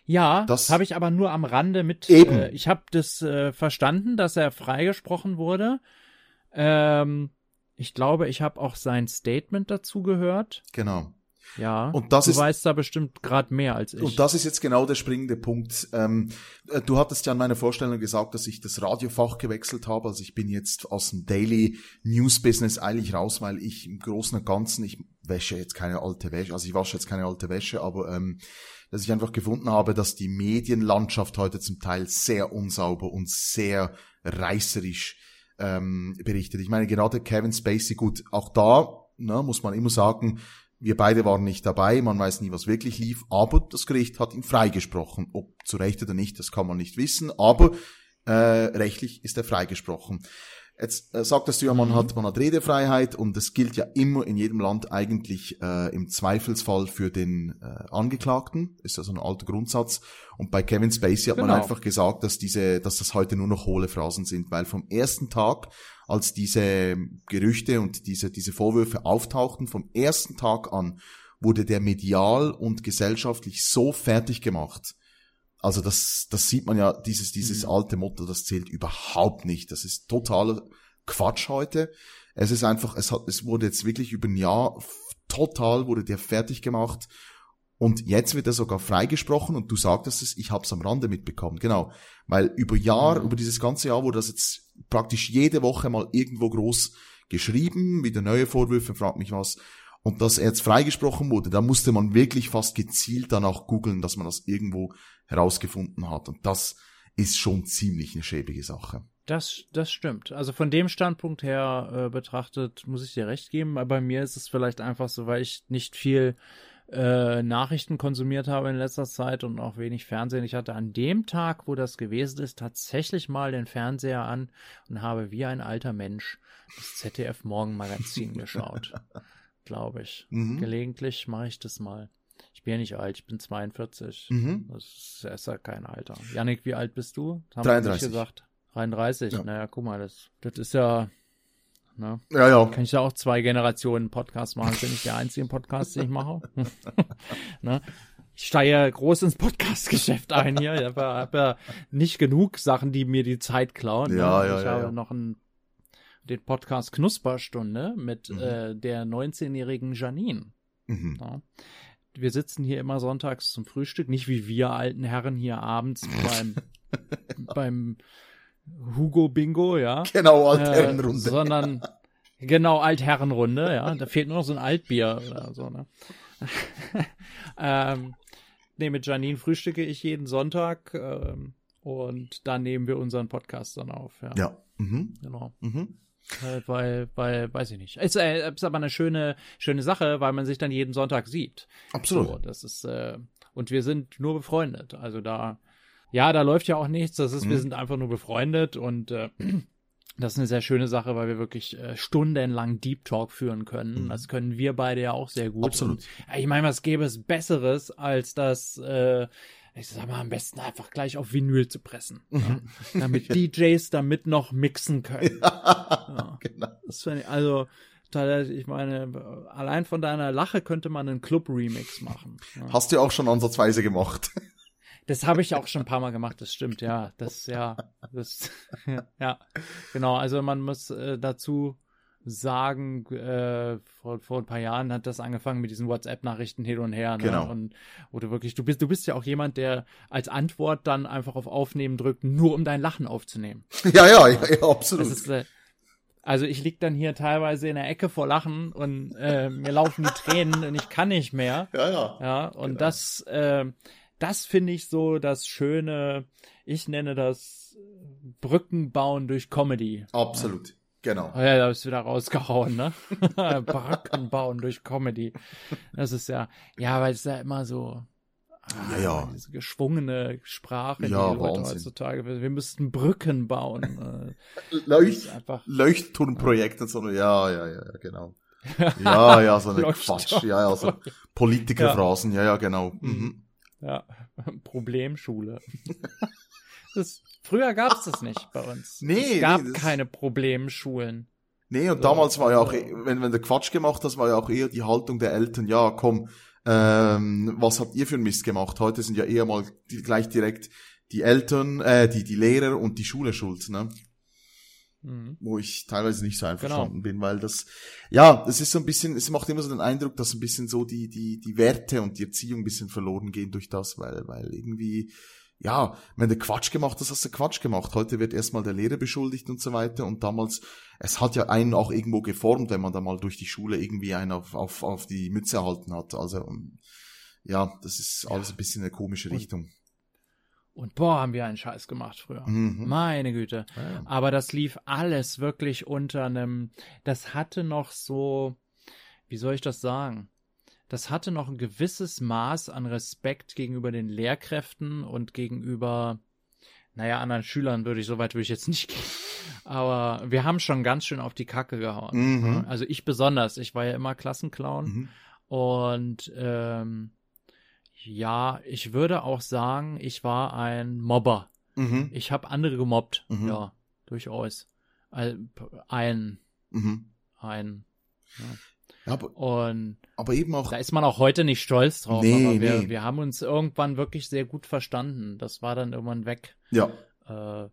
S1: Ja, das habe ich aber nur am Rande mit. Eben. Äh, ich habe das äh, verstanden, dass er freigesprochen wurde. Ähm, ich glaube, ich habe auch sein Statement dazu gehört.
S2: Genau.
S1: Ja,
S2: und das
S1: du
S2: ist,
S1: weißt da bestimmt gerade mehr als ich.
S2: Und das ist jetzt genau der springende Punkt. Ähm, äh, du hattest ja an meiner Vorstellung gesagt, dass ich das Radiofach gewechselt habe. Also ich bin jetzt aus dem Daily News Business eigentlich raus, weil ich im Großen und Ganzen, ich wäsche jetzt keine alte Wäsche, also ich wasche jetzt keine alte Wäsche, aber ähm, dass ich einfach gefunden habe, dass die Medienlandschaft heute zum Teil sehr unsauber und sehr reißerisch ähm, berichtet. Ich meine, gerade Kevin Spacey, gut, auch da ne, muss man immer sagen, Wir beide waren nicht dabei, man weiß nie, was wirklich lief, aber das Gericht hat ihn freigesprochen. Ob zu Recht oder nicht, das kann man nicht wissen, aber äh, rechtlich ist er freigesprochen. Jetzt äh, sagtest du ja, man
S1: Mhm.
S2: hat, man hat Redefreiheit und das gilt ja immer in jedem Land eigentlich äh, im Zweifelsfall für den äh, Angeklagten. Ist ja so ein alter Grundsatz. Und bei Kevin Spacey hat man
S1: Genau.
S2: einfach gesagt, dass diese, dass das heute nur noch hohle Phrasen sind, weil vom ersten Tag, als diese Gerüchte und diese, diese Vorwürfe auftauchten, vom ersten Tag an wurde der medial und gesellschaftlich so fertig gemacht. Also das, das sieht man ja, dieses, dieses
S1: Mhm.
S2: alte Motto, das zählt überhaupt nicht. Das ist totaler Quatsch heute. Es ist einfach, es hat, es wurde jetzt wirklich über ein Jahr total wurde der fertig gemacht. Und jetzt wird er sogar freigesprochen und du sagtest es, ich habe es am Rande mitbekommen, genau. Weil über Jahr,
S1: Mhm.
S2: über dieses ganze Jahr wurde das jetzt praktisch jede Woche mal irgendwo groß geschrieben, wieder neue Vorwürfe, frag mich was. Und dass er jetzt freigesprochen wurde, da musste man wirklich fast gezielt danach googeln, dass man das irgendwo herausgefunden hat. Und das ist schon ziemlich eine schäbige Sache.
S1: Das, das stimmt. Also von dem Standpunkt her äh, betrachtet muss ich dir recht geben, aber bei mir ist es vielleicht einfach so, weil ich nicht viel äh, Nachrichten konsumiert habe in letzter Zeit und auch wenig Fernsehen. Ich hatte an dem Tag, wo das gewesen ist, tatsächlich mal den Fernseher an und habe wie ein alter Mensch das ZDF Morgenmagazin geschaut, glaube ich.
S2: Mhm.
S1: Gelegentlich mache ich das mal. Ich bin ja nicht alt, ich bin 42.
S2: Mhm.
S1: Das ist, ja kein Alter. Janik, wie alt bist du? Das haben wir
S2: 33.
S1: nicht gesagt. 33.
S2: Ja.
S1: Naja, guck mal, das, das ist ja. Ne?
S2: Ja, ja.
S1: Kann ich ja auch zwei Generationen Podcast machen. Bin ich der einzige Podcast, den ich mache? ne? Ich steige groß ins Podcast-Geschäft ein hier. Ich habe ja, hab ja nicht genug Sachen, die mir die Zeit klauen.
S2: Ja,
S1: ne?
S2: ja,
S1: ich
S2: ja,
S1: habe
S2: ja.
S1: noch einen, den Podcast Knusperstunde mit
S2: Mhm.
S1: äh, der 19-jährigen Janine.
S2: Mhm.
S1: Ja. Wir sitzen hier immer sonntags zum Frühstück, nicht wie wir alten Herren hier abends beim, beim Hugo Bingo, ja.
S2: Genau,
S1: Äh,
S2: Altherrenrunde.
S1: sondern genau Altherrenrunde, ja. Da fehlt nur noch so ein Altbier oder so, ne? ähm, nee, mit Janine frühstücke ich jeden Sonntag ähm, und dann nehmen wir unseren Podcast dann auf, ja.
S2: ja. Mhm.
S1: Genau.
S2: Mhm.
S1: Äh, weil, weil, weiß ich nicht. Ist, äh, ist aber eine schöne, schöne Sache, weil man sich dann jeden Sonntag sieht.
S2: Absolut.
S1: So, das ist, äh, und wir sind nur befreundet. Also da, ja, da läuft ja auch nichts. Das ist, wir
S2: Mhm.
S1: sind einfach nur befreundet und äh, das ist eine sehr schöne Sache, weil wir wirklich äh, stundenlang Deep Talk führen können.
S2: Mhm.
S1: Das können wir beide ja auch sehr gut.
S2: Absolut.
S1: Und, ja, ich meine, was gäbe es Besseres, als das, äh, ich sag mal, am besten einfach gleich auf Vinyl zu pressen. Ja, damit DJs damit noch mixen können. Ja.
S2: genau.
S1: Das finde ich, also, ich meine, allein von deiner Lache könnte man einen Club-Remix machen. Ja.
S2: Hast du auch schon ansatzweise gemacht.
S1: Das habe ich auch schon ein paar Mal gemacht, das stimmt, ja. Das, ja, das, ja, genau. Also man muss äh, dazu sagen, äh, vor, vor ein paar Jahren hat das angefangen mit diesen WhatsApp-Nachrichten hin und her. Ne?
S2: Genau.
S1: Und wo du wirklich, du bist, du bist ja auch jemand, der als Antwort dann einfach auf Aufnehmen drückt, nur um dein Lachen aufzunehmen.
S2: ja, ja, ja, ja, absolut.
S1: Ist, äh, also ich lieg dann hier teilweise in der Ecke vor Lachen und äh, mir laufen die Tränen und ich kann nicht mehr.
S2: ja, ja.
S1: Ja, und
S2: Genau.
S1: das, äh, das finde ich so das Schöne, ich nenne das Brückenbauen durch Comedy.
S2: Absolut. Genau.
S1: Oh ja, da ist wieder rausgehauen, ne? Brückenbauen durch Comedy. Das ist ja, ja, weil es ja immer so, ah,
S2: Ja, ja.
S1: diese geschwungene Sprache, die
S2: Ja,
S1: die Leute
S2: Wahnsinn.
S1: heutzutage, wir müssten Brücken bauen. äh,
S2: Leucht
S1: ist einfach,
S2: Leuchtturmprojekt und so. Ja, ja, ja, ja, genau. Ja, ja, so eine. Quatsch. Ja, ja, so Politikerphrasen. Ja, ja, genau. Mhm.
S1: Ja, Problemschule. Das, früher gab es das nicht bei uns.
S2: Nee,
S1: es gab
S2: nee,
S1: keine Problemschulen.
S2: Nee, und damals war ja auch, eh- wenn, wenn der Quatsch gemacht hast, war ja auch eher die Haltung der Eltern, ja, komm, ähm, was habt ihr für einen Mist gemacht? Heute sind ja eher mal die, gleich direkt die Eltern, äh, die, die Lehrer und die Schule schuld, ne?
S1: Mhm.
S2: Wo ich teilweise nicht so einverstanden
S1: Genau.
S2: bin, weil das, ja, das ist so ein bisschen, es macht immer so den Eindruck, dass ein bisschen so die, die, die Werte und die Erziehung ein bisschen verloren gehen durch das, weil, weil irgendwie, ja, wenn du Quatsch gemacht hast, hast du Quatsch gemacht. Heute wird erstmal der Lehrer beschuldigt und so weiter und damals, es hat ja einen auch irgendwo geformt, wenn man da mal durch die Schule irgendwie einen auf, auf, auf die Mütze erhalten hat. Also, um, ja, das ist alles ein bisschen eine komische Richtung.
S1: Und boah, haben wir einen Scheiß gemacht früher.
S2: Mhm.
S1: Meine Güte.
S2: Ja, ja.
S1: Aber das lief alles wirklich unter einem, das hatte noch so, wie soll ich das sagen? Das hatte noch ein gewisses Maß an Respekt gegenüber den Lehrkräften und gegenüber, naja, anderen Schülern würde ich, so weit würde ich jetzt nicht gehen. Aber wir haben schon ganz schön auf die Kacke gehauen.
S2: Mhm.
S1: ne? Also ich besonders. Ich war ja immer Klassenclown.
S2: Mhm.
S1: Und ähm, ja, ich würde auch sagen, ich war ein Mobber.
S2: Mhm.
S1: Ich habe andere gemobbt.
S2: Mhm.
S1: Ja, durchaus. Ein,
S2: Mhm.
S1: ein.
S2: Ja, aber,
S1: Und
S2: aber eben auch.
S1: da ist man auch heute nicht stolz drauf.
S2: Nee,
S1: aber wir,
S2: nee.
S1: wir haben uns irgendwann wirklich sehr gut verstanden. Das war dann irgendwann weg.
S2: Ja.
S1: Äh,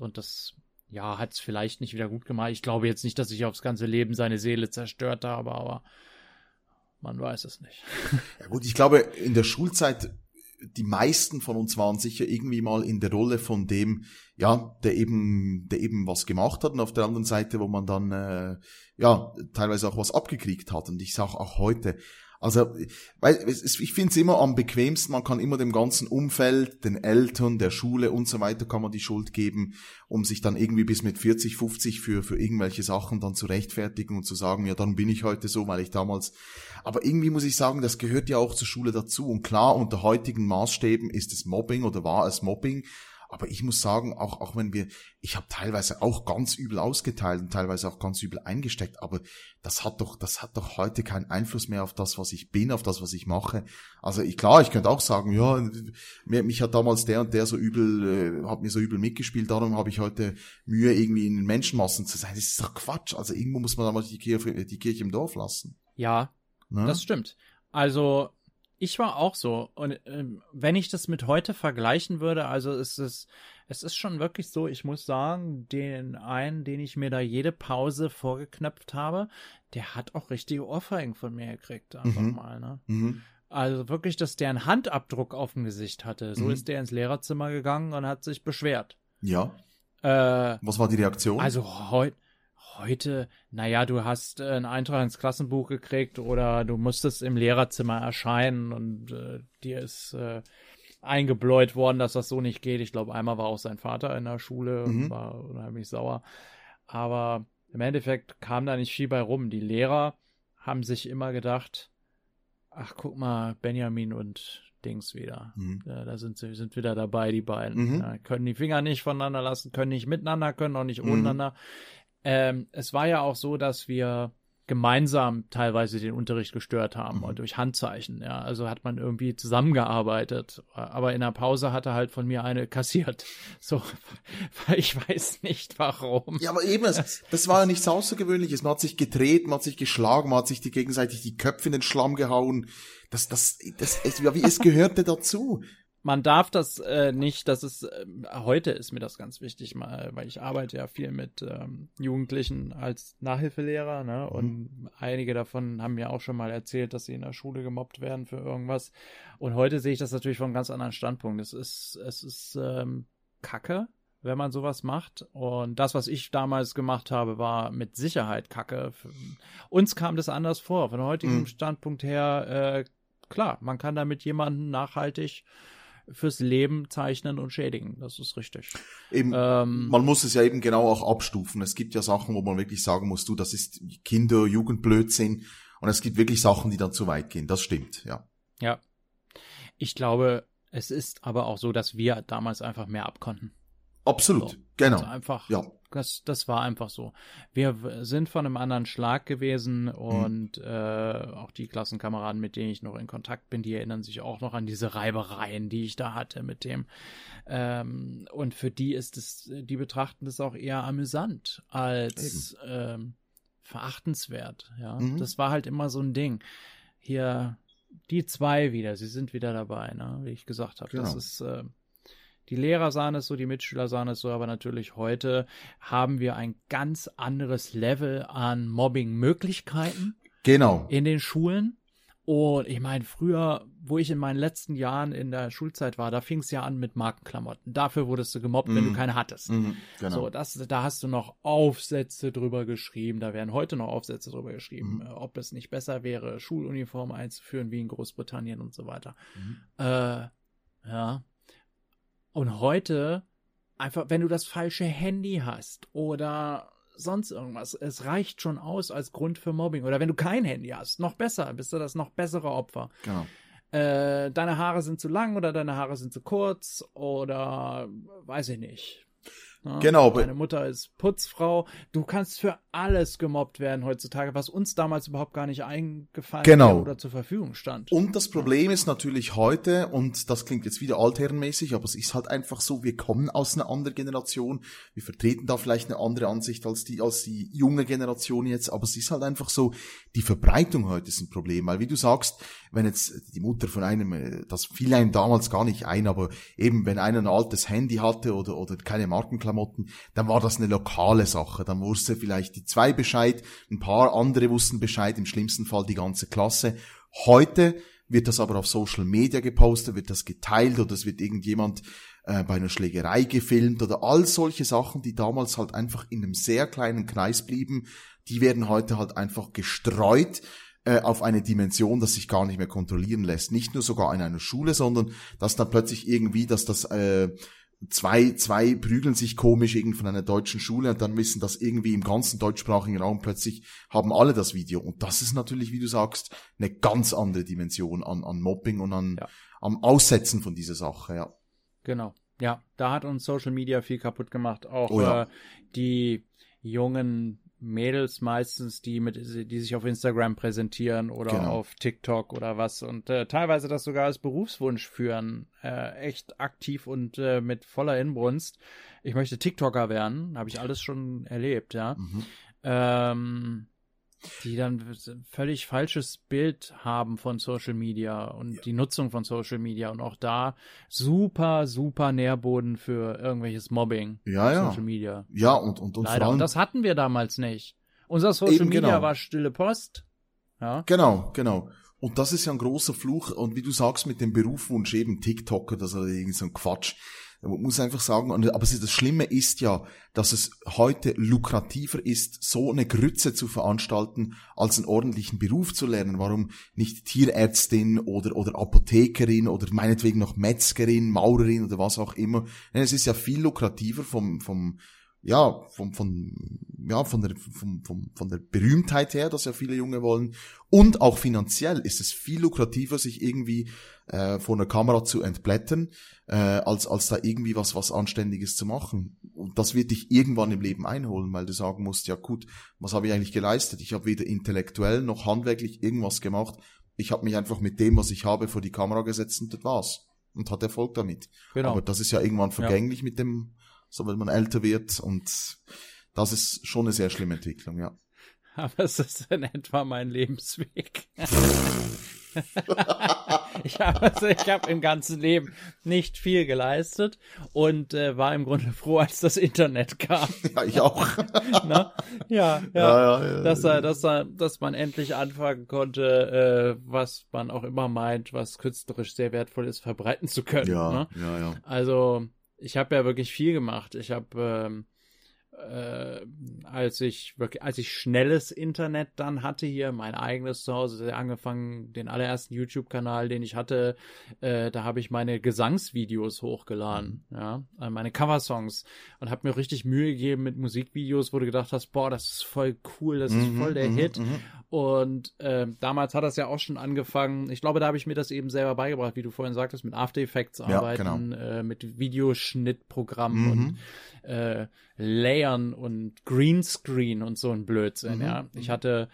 S1: und das, ja, hat es vielleicht nicht wieder gut gemacht. Ich glaube jetzt nicht, dass ich aufs ganze Leben seine Seele zerstört habe, aber man weiß es nicht.
S2: Ja gut, ich glaube, in der Schulzeit, die meisten von uns waren sicher irgendwie mal in der Rolle von dem, ja, der eben, der eben was gemacht hat und auf der anderen Seite, wo man dann, äh, ja, teilweise auch was abgekriegt hat. Und ich sage auch heute, also, ich finde es immer am bequemsten, man kann immer dem ganzen Umfeld, den Eltern, der Schule und so weiter kann man die Schuld geben, um sich dann irgendwie bis mit 40, 50 für, für irgendwelche Sachen dann zu rechtfertigen und zu sagen, ja, dann bin ich heute so, weil ich damals aber irgendwie muss ich sagen, das gehört ja auch zur Schule dazu. Und klar, unter heutigen Maßstäben ist es Mobbing oder war es Mobbing. Aber ich muss sagen, auch, auch wenn wir, ich habe teilweise auch ganz übel ausgeteilt und teilweise auch ganz übel eingesteckt, aber das hat doch, das hat doch heute keinen Einfluss mehr auf das, was ich bin, auf das, was ich mache. Also ich, klar, ich könnte auch sagen, ja, mir, mich hat damals der und der so übel, äh, hat mir so übel mitgespielt, darum habe ich heute Mühe, irgendwie in den Menschenmassen zu sein. Das ist doch Quatsch. Also irgendwo muss man da mal die Kirche, die Kirche im Dorf lassen.
S1: Ja,
S2: Ne?
S1: Das stimmt. Also ich war auch so. Und ähm, wenn ich das mit heute vergleichen würde, also es ist, es ist schon wirklich so, ich muss sagen, den einen, den ich mir da jede Pause vorgeknöpft habe, der hat auch richtige Ohrfeigen von mir gekriegt, einfach
S2: Mhm.
S1: mal, ne?
S2: mhm.
S1: Also wirklich, dass der einen Handabdruck auf dem Gesicht hatte. So
S2: Mhm.
S1: ist der ins Lehrerzimmer gegangen und hat sich beschwert.
S2: Ja.
S1: Äh,
S2: Was war die Reaktion?
S1: also heute, heute, naja, du hast äh, einen Eintrag ins Klassenbuch gekriegt oder du musstest im Lehrerzimmer erscheinen und äh, dir ist äh, eingebläut worden, dass das so nicht geht. Ich glaube, einmal war auch sein Vater in der Schule und
S2: Mhm.
S1: war unheimlich sauer. Aber im Endeffekt kam da nicht viel bei rum. Die Lehrer haben sich immer gedacht, ach guck mal, Benjamin und Dings wieder.
S2: Mhm.
S1: Ja, da sind sie sind wieder dabei, die beiden.
S2: Mhm.
S1: Ja, können die Finger nicht voneinander lassen, können nicht miteinander, können auch nicht
S2: Mhm.
S1: ohneinander. Ähm, es war ja auch so, dass wir gemeinsam teilweise den Unterricht gestört haben
S2: Mhm.
S1: und durch Handzeichen. Ja, also hat man irgendwie zusammengearbeitet. Aber in der Pause hat er halt von mir eine kassiert. So, ich weiß nicht warum.
S2: Ja, aber eben, das, das war ja nichts Außergewöhnliches. Man hat sich gedreht, man hat sich geschlagen, man hat sich die gegenseitig die Köpfe in den Schlamm gehauen. Das, das, das, es, wie es gehörte dazu.
S1: Man darf das äh, nicht, das ist, äh, heute ist mir das ganz wichtig, mal, weil ich arbeite ja viel mit ähm, Jugendlichen als Nachhilfelehrer, ne? Und einige davon haben mir auch schon mal erzählt, dass sie in der Schule gemobbt werden für irgendwas. Und heute sehe ich das natürlich von einem ganz anderen Standpunkt. Es ist, es ist ähm, Kacke, wenn man sowas macht. Und das, was ich damals gemacht habe, war mit Sicherheit Kacke. Für, uns kam das anders vor. Von heutigem
S2: Mhm.
S1: Standpunkt her, äh, klar, man kann damit jemanden nachhaltig fürs Leben zeichnen und schädigen. Das ist richtig.
S2: Eben,
S1: Ähm,
S2: man muss es ja eben genau auch abstufen. Es gibt ja Sachen, wo man wirklich sagen muss, du, das ist Kinder, Jugendblödsinn. Und es gibt wirklich Sachen, die dann zu weit gehen. Das stimmt, ja.
S1: ja. Ich glaube, es ist aber auch so, dass wir damals einfach mehr abkonnten.
S2: Absolut,
S1: So.
S2: genau.
S1: Also einfach,
S2: Ja.
S1: das, das war einfach so. Wir sind von einem anderen Schlag gewesen
S2: Mhm.
S1: und äh, auch die Klassenkameraden, mit denen ich noch in Kontakt bin, die erinnern sich auch noch an diese Reibereien, die ich da hatte mit dem. Ähm, und für die ist es, die betrachten das auch eher amüsant als ähm, verachtenswert. Ja,
S2: Mhm.
S1: das war halt immer so ein Ding. Hier die zwei wieder, sie sind wieder dabei, ne? wie ich gesagt habe. Das
S2: Genau.
S1: ist äh, die Lehrer sahen es so, die Mitschüler sahen es so, aber natürlich heute haben wir ein ganz anderes Level an Mobbing-Möglichkeiten
S2: Genau.
S1: in den Schulen. Und ich meine, früher, wo ich in meinen letzten Jahren in der Schulzeit war, da fing es ja an mit Markenklamotten. Dafür wurdest du gemobbt, wenn
S2: Mhm.
S1: du keine hattest.
S2: Mhm, genau.
S1: So, das, da hast du noch Aufsätze drüber geschrieben, da werden heute noch Aufsätze drüber geschrieben,
S2: Mhm.
S1: äh, ob es nicht besser wäre, Schuluniformen einzuführen wie in Großbritannien und so weiter.
S2: Mhm.
S1: Äh, ja. Und heute, einfach, wenn du das falsche Handy hast oder sonst irgendwas. Es reicht schon aus als Grund für Mobbing. Oder wenn du kein Handy hast, noch besser, bist du das noch bessere Opfer.
S2: Genau.
S1: Äh, deine Haare sind zu lang oder deine Haare sind zu kurz oder weiß ich nicht. Ja,
S2: genau.
S1: Deine Mutter ist Putzfrau. Du kannst für alles gemobbt werden heutzutage, was uns damals überhaupt gar nicht eingefallen
S2: genau.
S1: oder zur Verfügung stand.
S2: Und das Problem ist natürlich heute, und das klingt jetzt wieder altherrenmäßig, aber es ist halt einfach so, wir kommen aus einer anderen Generation, wir vertreten da vielleicht eine andere Ansicht als die, als die junge Generation jetzt, aber es ist halt einfach so, die Verbreitung heute ist ein Problem, weil wie du sagst, wenn jetzt die Mutter von einem, äh, das fiel einem damals gar nicht ein, aber eben wenn einer ein altes Handy hatte oder, oder keine Markenklamotten, dann war das eine lokale Sache. Dann wusste vielleicht die zwei Bescheid, ein paar andere wussten Bescheid, im schlimmsten Fall die ganze Klasse. Heute wird das aber auf Social Media gepostet, wird das geteilt oder es wird irgendjemand äh, bei einer Schlägerei gefilmt oder all solche Sachen, die damals halt einfach in einem sehr kleinen Kreis blieben, die werden heute halt einfach gestreut äh, auf eine Dimension, dass sich gar nicht mehr kontrollieren lässt. Nicht nur sogar in einer Schule, sondern dass dann plötzlich irgendwie, dass das äh, zwei, zwei prügeln sich komisch irgend von einer deutschen Schule und dann wissen das irgendwie im ganzen deutschsprachigen Raum plötzlich haben alle das Video. Und das ist natürlich, wie du sagst, eine ganz andere Dimension an, an Mobbing und an, ja. am Aussetzen von dieser Sache, ja.
S1: Genau. Ja, da hat uns Social Media viel kaputt gemacht. Auch oh, ja. äh, die jungen Mädels meistens, die mit, die sich auf Instagram präsentieren oder genau. auf TikTok oder was und äh, teilweise das sogar als Berufswunsch führen, äh, echt aktiv und äh, mit voller Inbrunst. Ich möchte TikToker werden, habe ich alles schon erlebt, ja. Mhm. Ähm, die dann völlig falsches Bild haben von Social Media und ja. die Nutzung von Social Media und auch da super, super Nährboden für irgendwelches Mobbing.
S2: Ja, ja.
S1: Social Media.
S2: Ja, und, und, und
S1: Leider. Und das hatten wir damals nicht. Unser Social Eben, Media genau. war stille Post. Ja.
S2: Genau, genau. Und das ist ja ein großer Fluch. Und wie du sagst, mit dem Berufswunsch eben TikToker, das ist irgendwie so ein Quatsch. Man muss einfach sagen, aber das Schlimme ist ja, dass es heute lukrativer ist, so eine Grütze zu veranstalten, als einen ordentlichen Beruf zu lernen. Warum nicht Tierärztin oder, oder Apothekerin oder meinetwegen noch Metzgerin, Maurerin oder was auch immer. Es ist ja viel lukrativer vom, vom, ja, von, von, ja, von der, von, von, von der Berühmtheit her, dass ja viele Junge wollen. Und auch finanziell ist es viel lukrativer, sich irgendwie äh, vor einer Kamera zu entblättern, äh, als, als da irgendwie was, was Anständiges zu machen. Und das wird dich irgendwann im Leben einholen, weil du sagen musst, ja gut, was habe ich eigentlich geleistet? Ich habe weder intellektuell noch handwerklich irgendwas gemacht. Ich habe mich einfach mit dem, was ich habe, vor die Kamera gesetzt und das war's. Und hat Erfolg damit. Genau. Aber das ist ja irgendwann vergänglich ja. mit dem so wenn man älter wird und das ist schon eine sehr schlimme Entwicklung, ja.
S1: Aber es ist in etwa mein Lebensweg. ich habe also, ich hab im ganzen Leben nicht viel geleistet und äh, war im Grunde froh, als das Internet kam.
S2: Ja, ich auch.
S1: ja, ja, ja, ja, ja, dass, er, dass, er, dass man endlich anfangen konnte, äh, was man auch immer meint, was künstlerisch sehr wertvoll ist, verbreiten zu können.
S2: Ja,
S1: ne?
S2: ja, ja.
S1: Also ich habe ja wirklich viel gemacht. Ich habe ähm, äh, als ich wirklich, als ich schnelles Internet dann hatte hier, mein eigenes Zuhause, angefangen, den allerersten YouTube-Kanal, den ich hatte, äh, da habe ich meine Gesangsvideos hochgeladen, mhm. ja, äh, meine Coversongs und habe mir richtig Mühe gegeben mit Musikvideos, wo du gedacht hast, boah, das ist voll cool, das ist mhm, voll der mhm, Hit. Und äh, damals hat das ja auch schon angefangen. Ich glaube, da habe ich mir das eben selber beigebracht, wie du vorhin sagtest, mit After Effects arbeiten, ja, genau. äh, mit Videoschnittprogrammen und äh, Layern und Greenscreen und so ein Blödsinn. Mhm. Ja, ich hatte,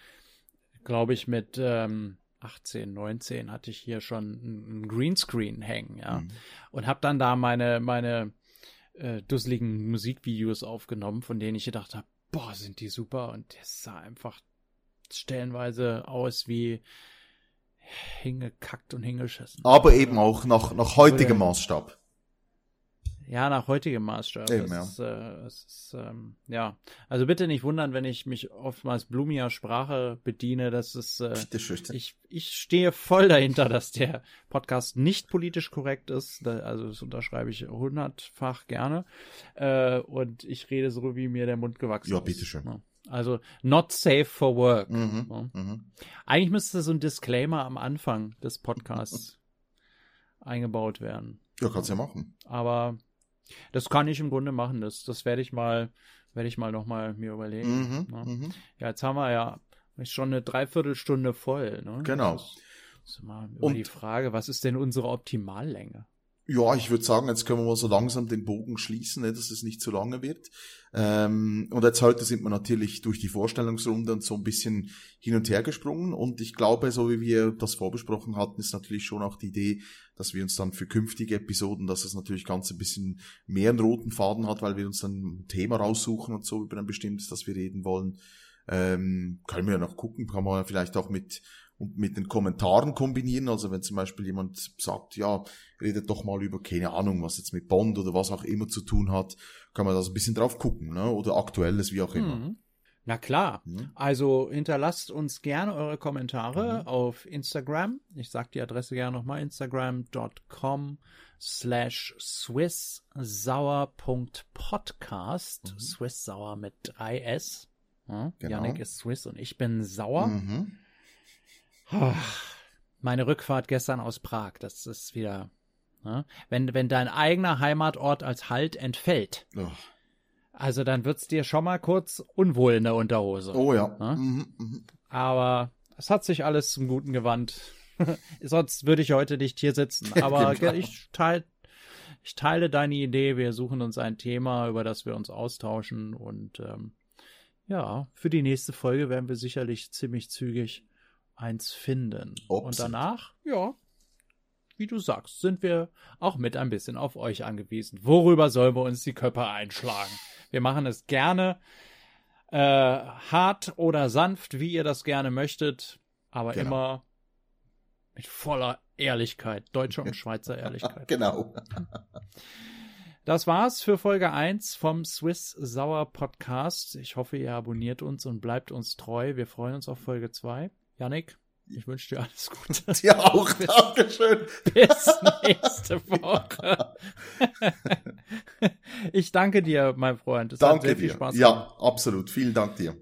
S1: glaube ich, mit ähm, 18, 19 hatte ich hier schon ein Greenscreen hängen, ja, mhm. und habe dann da meine meine äh, dusseligen Musikvideos aufgenommen, von denen ich gedacht habe, boah, sind die super und das sah einfach stellenweise aus wie hingekackt und hingeschissen.
S2: Aber eben auch nach, nach heutigem Maßstab.
S1: Ja, nach heutigem Maßstab. Eben, ja. Ist, äh, ist, ähm, ja. Also bitte nicht wundern, wenn ich mich oftmals blumiger Sprache bediene. Das ist, äh, ich, ich stehe voll dahinter, dass der Podcast nicht politisch korrekt ist. Also das unterschreibe ich hundertfach gerne. Äh, und ich rede so, wie mir der Mund gewachsen
S2: ja,
S1: ist.
S2: Ja, bitteschön.
S1: Also not safe for work.
S2: Mhm, ja. mhm.
S1: Eigentlich müsste so ein Disclaimer am Anfang des Podcasts eingebaut werden.
S2: Ja, kannst ja machen.
S1: Aber das kann ich im Grunde machen. Das, das werde ich mal Werde ich mal nochmal mir überlegen.
S2: Mhm,
S1: ne?
S2: mhm.
S1: Ja, jetzt haben wir ja schon eine Dreiviertelstunde voll. Ne?
S2: Genau.
S1: Das ist mal über
S2: Und-
S1: die Frage, was ist denn unsere Optimallänge?
S2: Ja, ich würde sagen, jetzt können wir mal so langsam den Bogen schließen, ne, dass es nicht zu lange wird. Ähm, und jetzt heute sind wir natürlich durch die Vorstellungsrunde und so ein bisschen hin und her gesprungen. Und ich glaube, so wie wir das vorbesprochen hatten, ist natürlich schon auch die Idee, dass wir uns dann für künftige Episoden, dass es natürlich ganz ein bisschen mehr einen roten Faden hat, weil wir uns dann ein Thema raussuchen und so über ein bestimmtes, das wir reden wollen. Ähm, können wir ja noch gucken, kann man vielleicht auch mit und mit den Kommentaren kombinieren. Also wenn zum Beispiel jemand sagt, ja, redet doch mal über, keine Ahnung, was jetzt mit Bond oder was auch immer zu tun hat, kann man da so ein bisschen drauf gucken, ne? Oder aktuelles, wie auch immer.
S1: Mhm. Na klar.
S2: Mhm.
S1: Also hinterlasst uns gerne eure Kommentare
S2: Mhm.
S1: auf Instagram. Ich sag die Adresse gerne nochmal. Instagram.com slash swisssauer.podcast.
S2: Mhm.
S1: Swisssauer mit 3S. Ja,
S2: Genau.
S1: Yannick ist Swiss und ich bin sauer.
S2: Mhm.
S1: Meine Rückfahrt gestern aus Prag, das ist wieder, ne? wenn, wenn dein eigener Heimatort als Halt entfällt,
S2: Oh.
S1: also dann wird's dir schon mal kurz unwohl in der Unterhose.
S2: oh ja.
S1: Ja?
S2: Mhm. Mhm.
S1: Aber es hat sich alles zum Guten gewandt. Sonst würde ich heute nicht hier sitzen. Aber
S2: Genau.
S1: ich, teil, ich teile deine Idee. Wir suchen uns ein Thema, über das wir uns austauschen. Und ähm, ja, für die nächste Folge werden wir sicherlich ziemlich zügig eins finden. Und
S2: Obst.
S1: danach, ja, wie du sagst, sind wir auch mit ein bisschen auf euch angewiesen. Worüber sollen wir uns die Köpfe einschlagen? Wir machen es gerne äh, hart oder sanft, wie ihr das gerne möchtet, aber
S2: Genau.
S1: immer mit voller Ehrlichkeit, deutscher und Schweizer Ehrlichkeit.
S2: Genau.
S1: Das war's für Folge 1 vom Swiss Sauer Podcast. Ich hoffe, ihr abonniert uns und bleibt uns treu. Wir freuen uns auf Folge 2. Yannick, ich wünsche dir alles Gute.
S2: Dir auch. Dankeschön.
S1: Bis nächste Woche. Ich danke dir, mein Freund. Es
S2: Danke dir. Ja, absolut. Vielen Dank dir.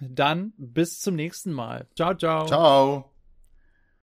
S1: Dann bis zum nächsten Mal. Ciao, ciao.
S2: Ciao.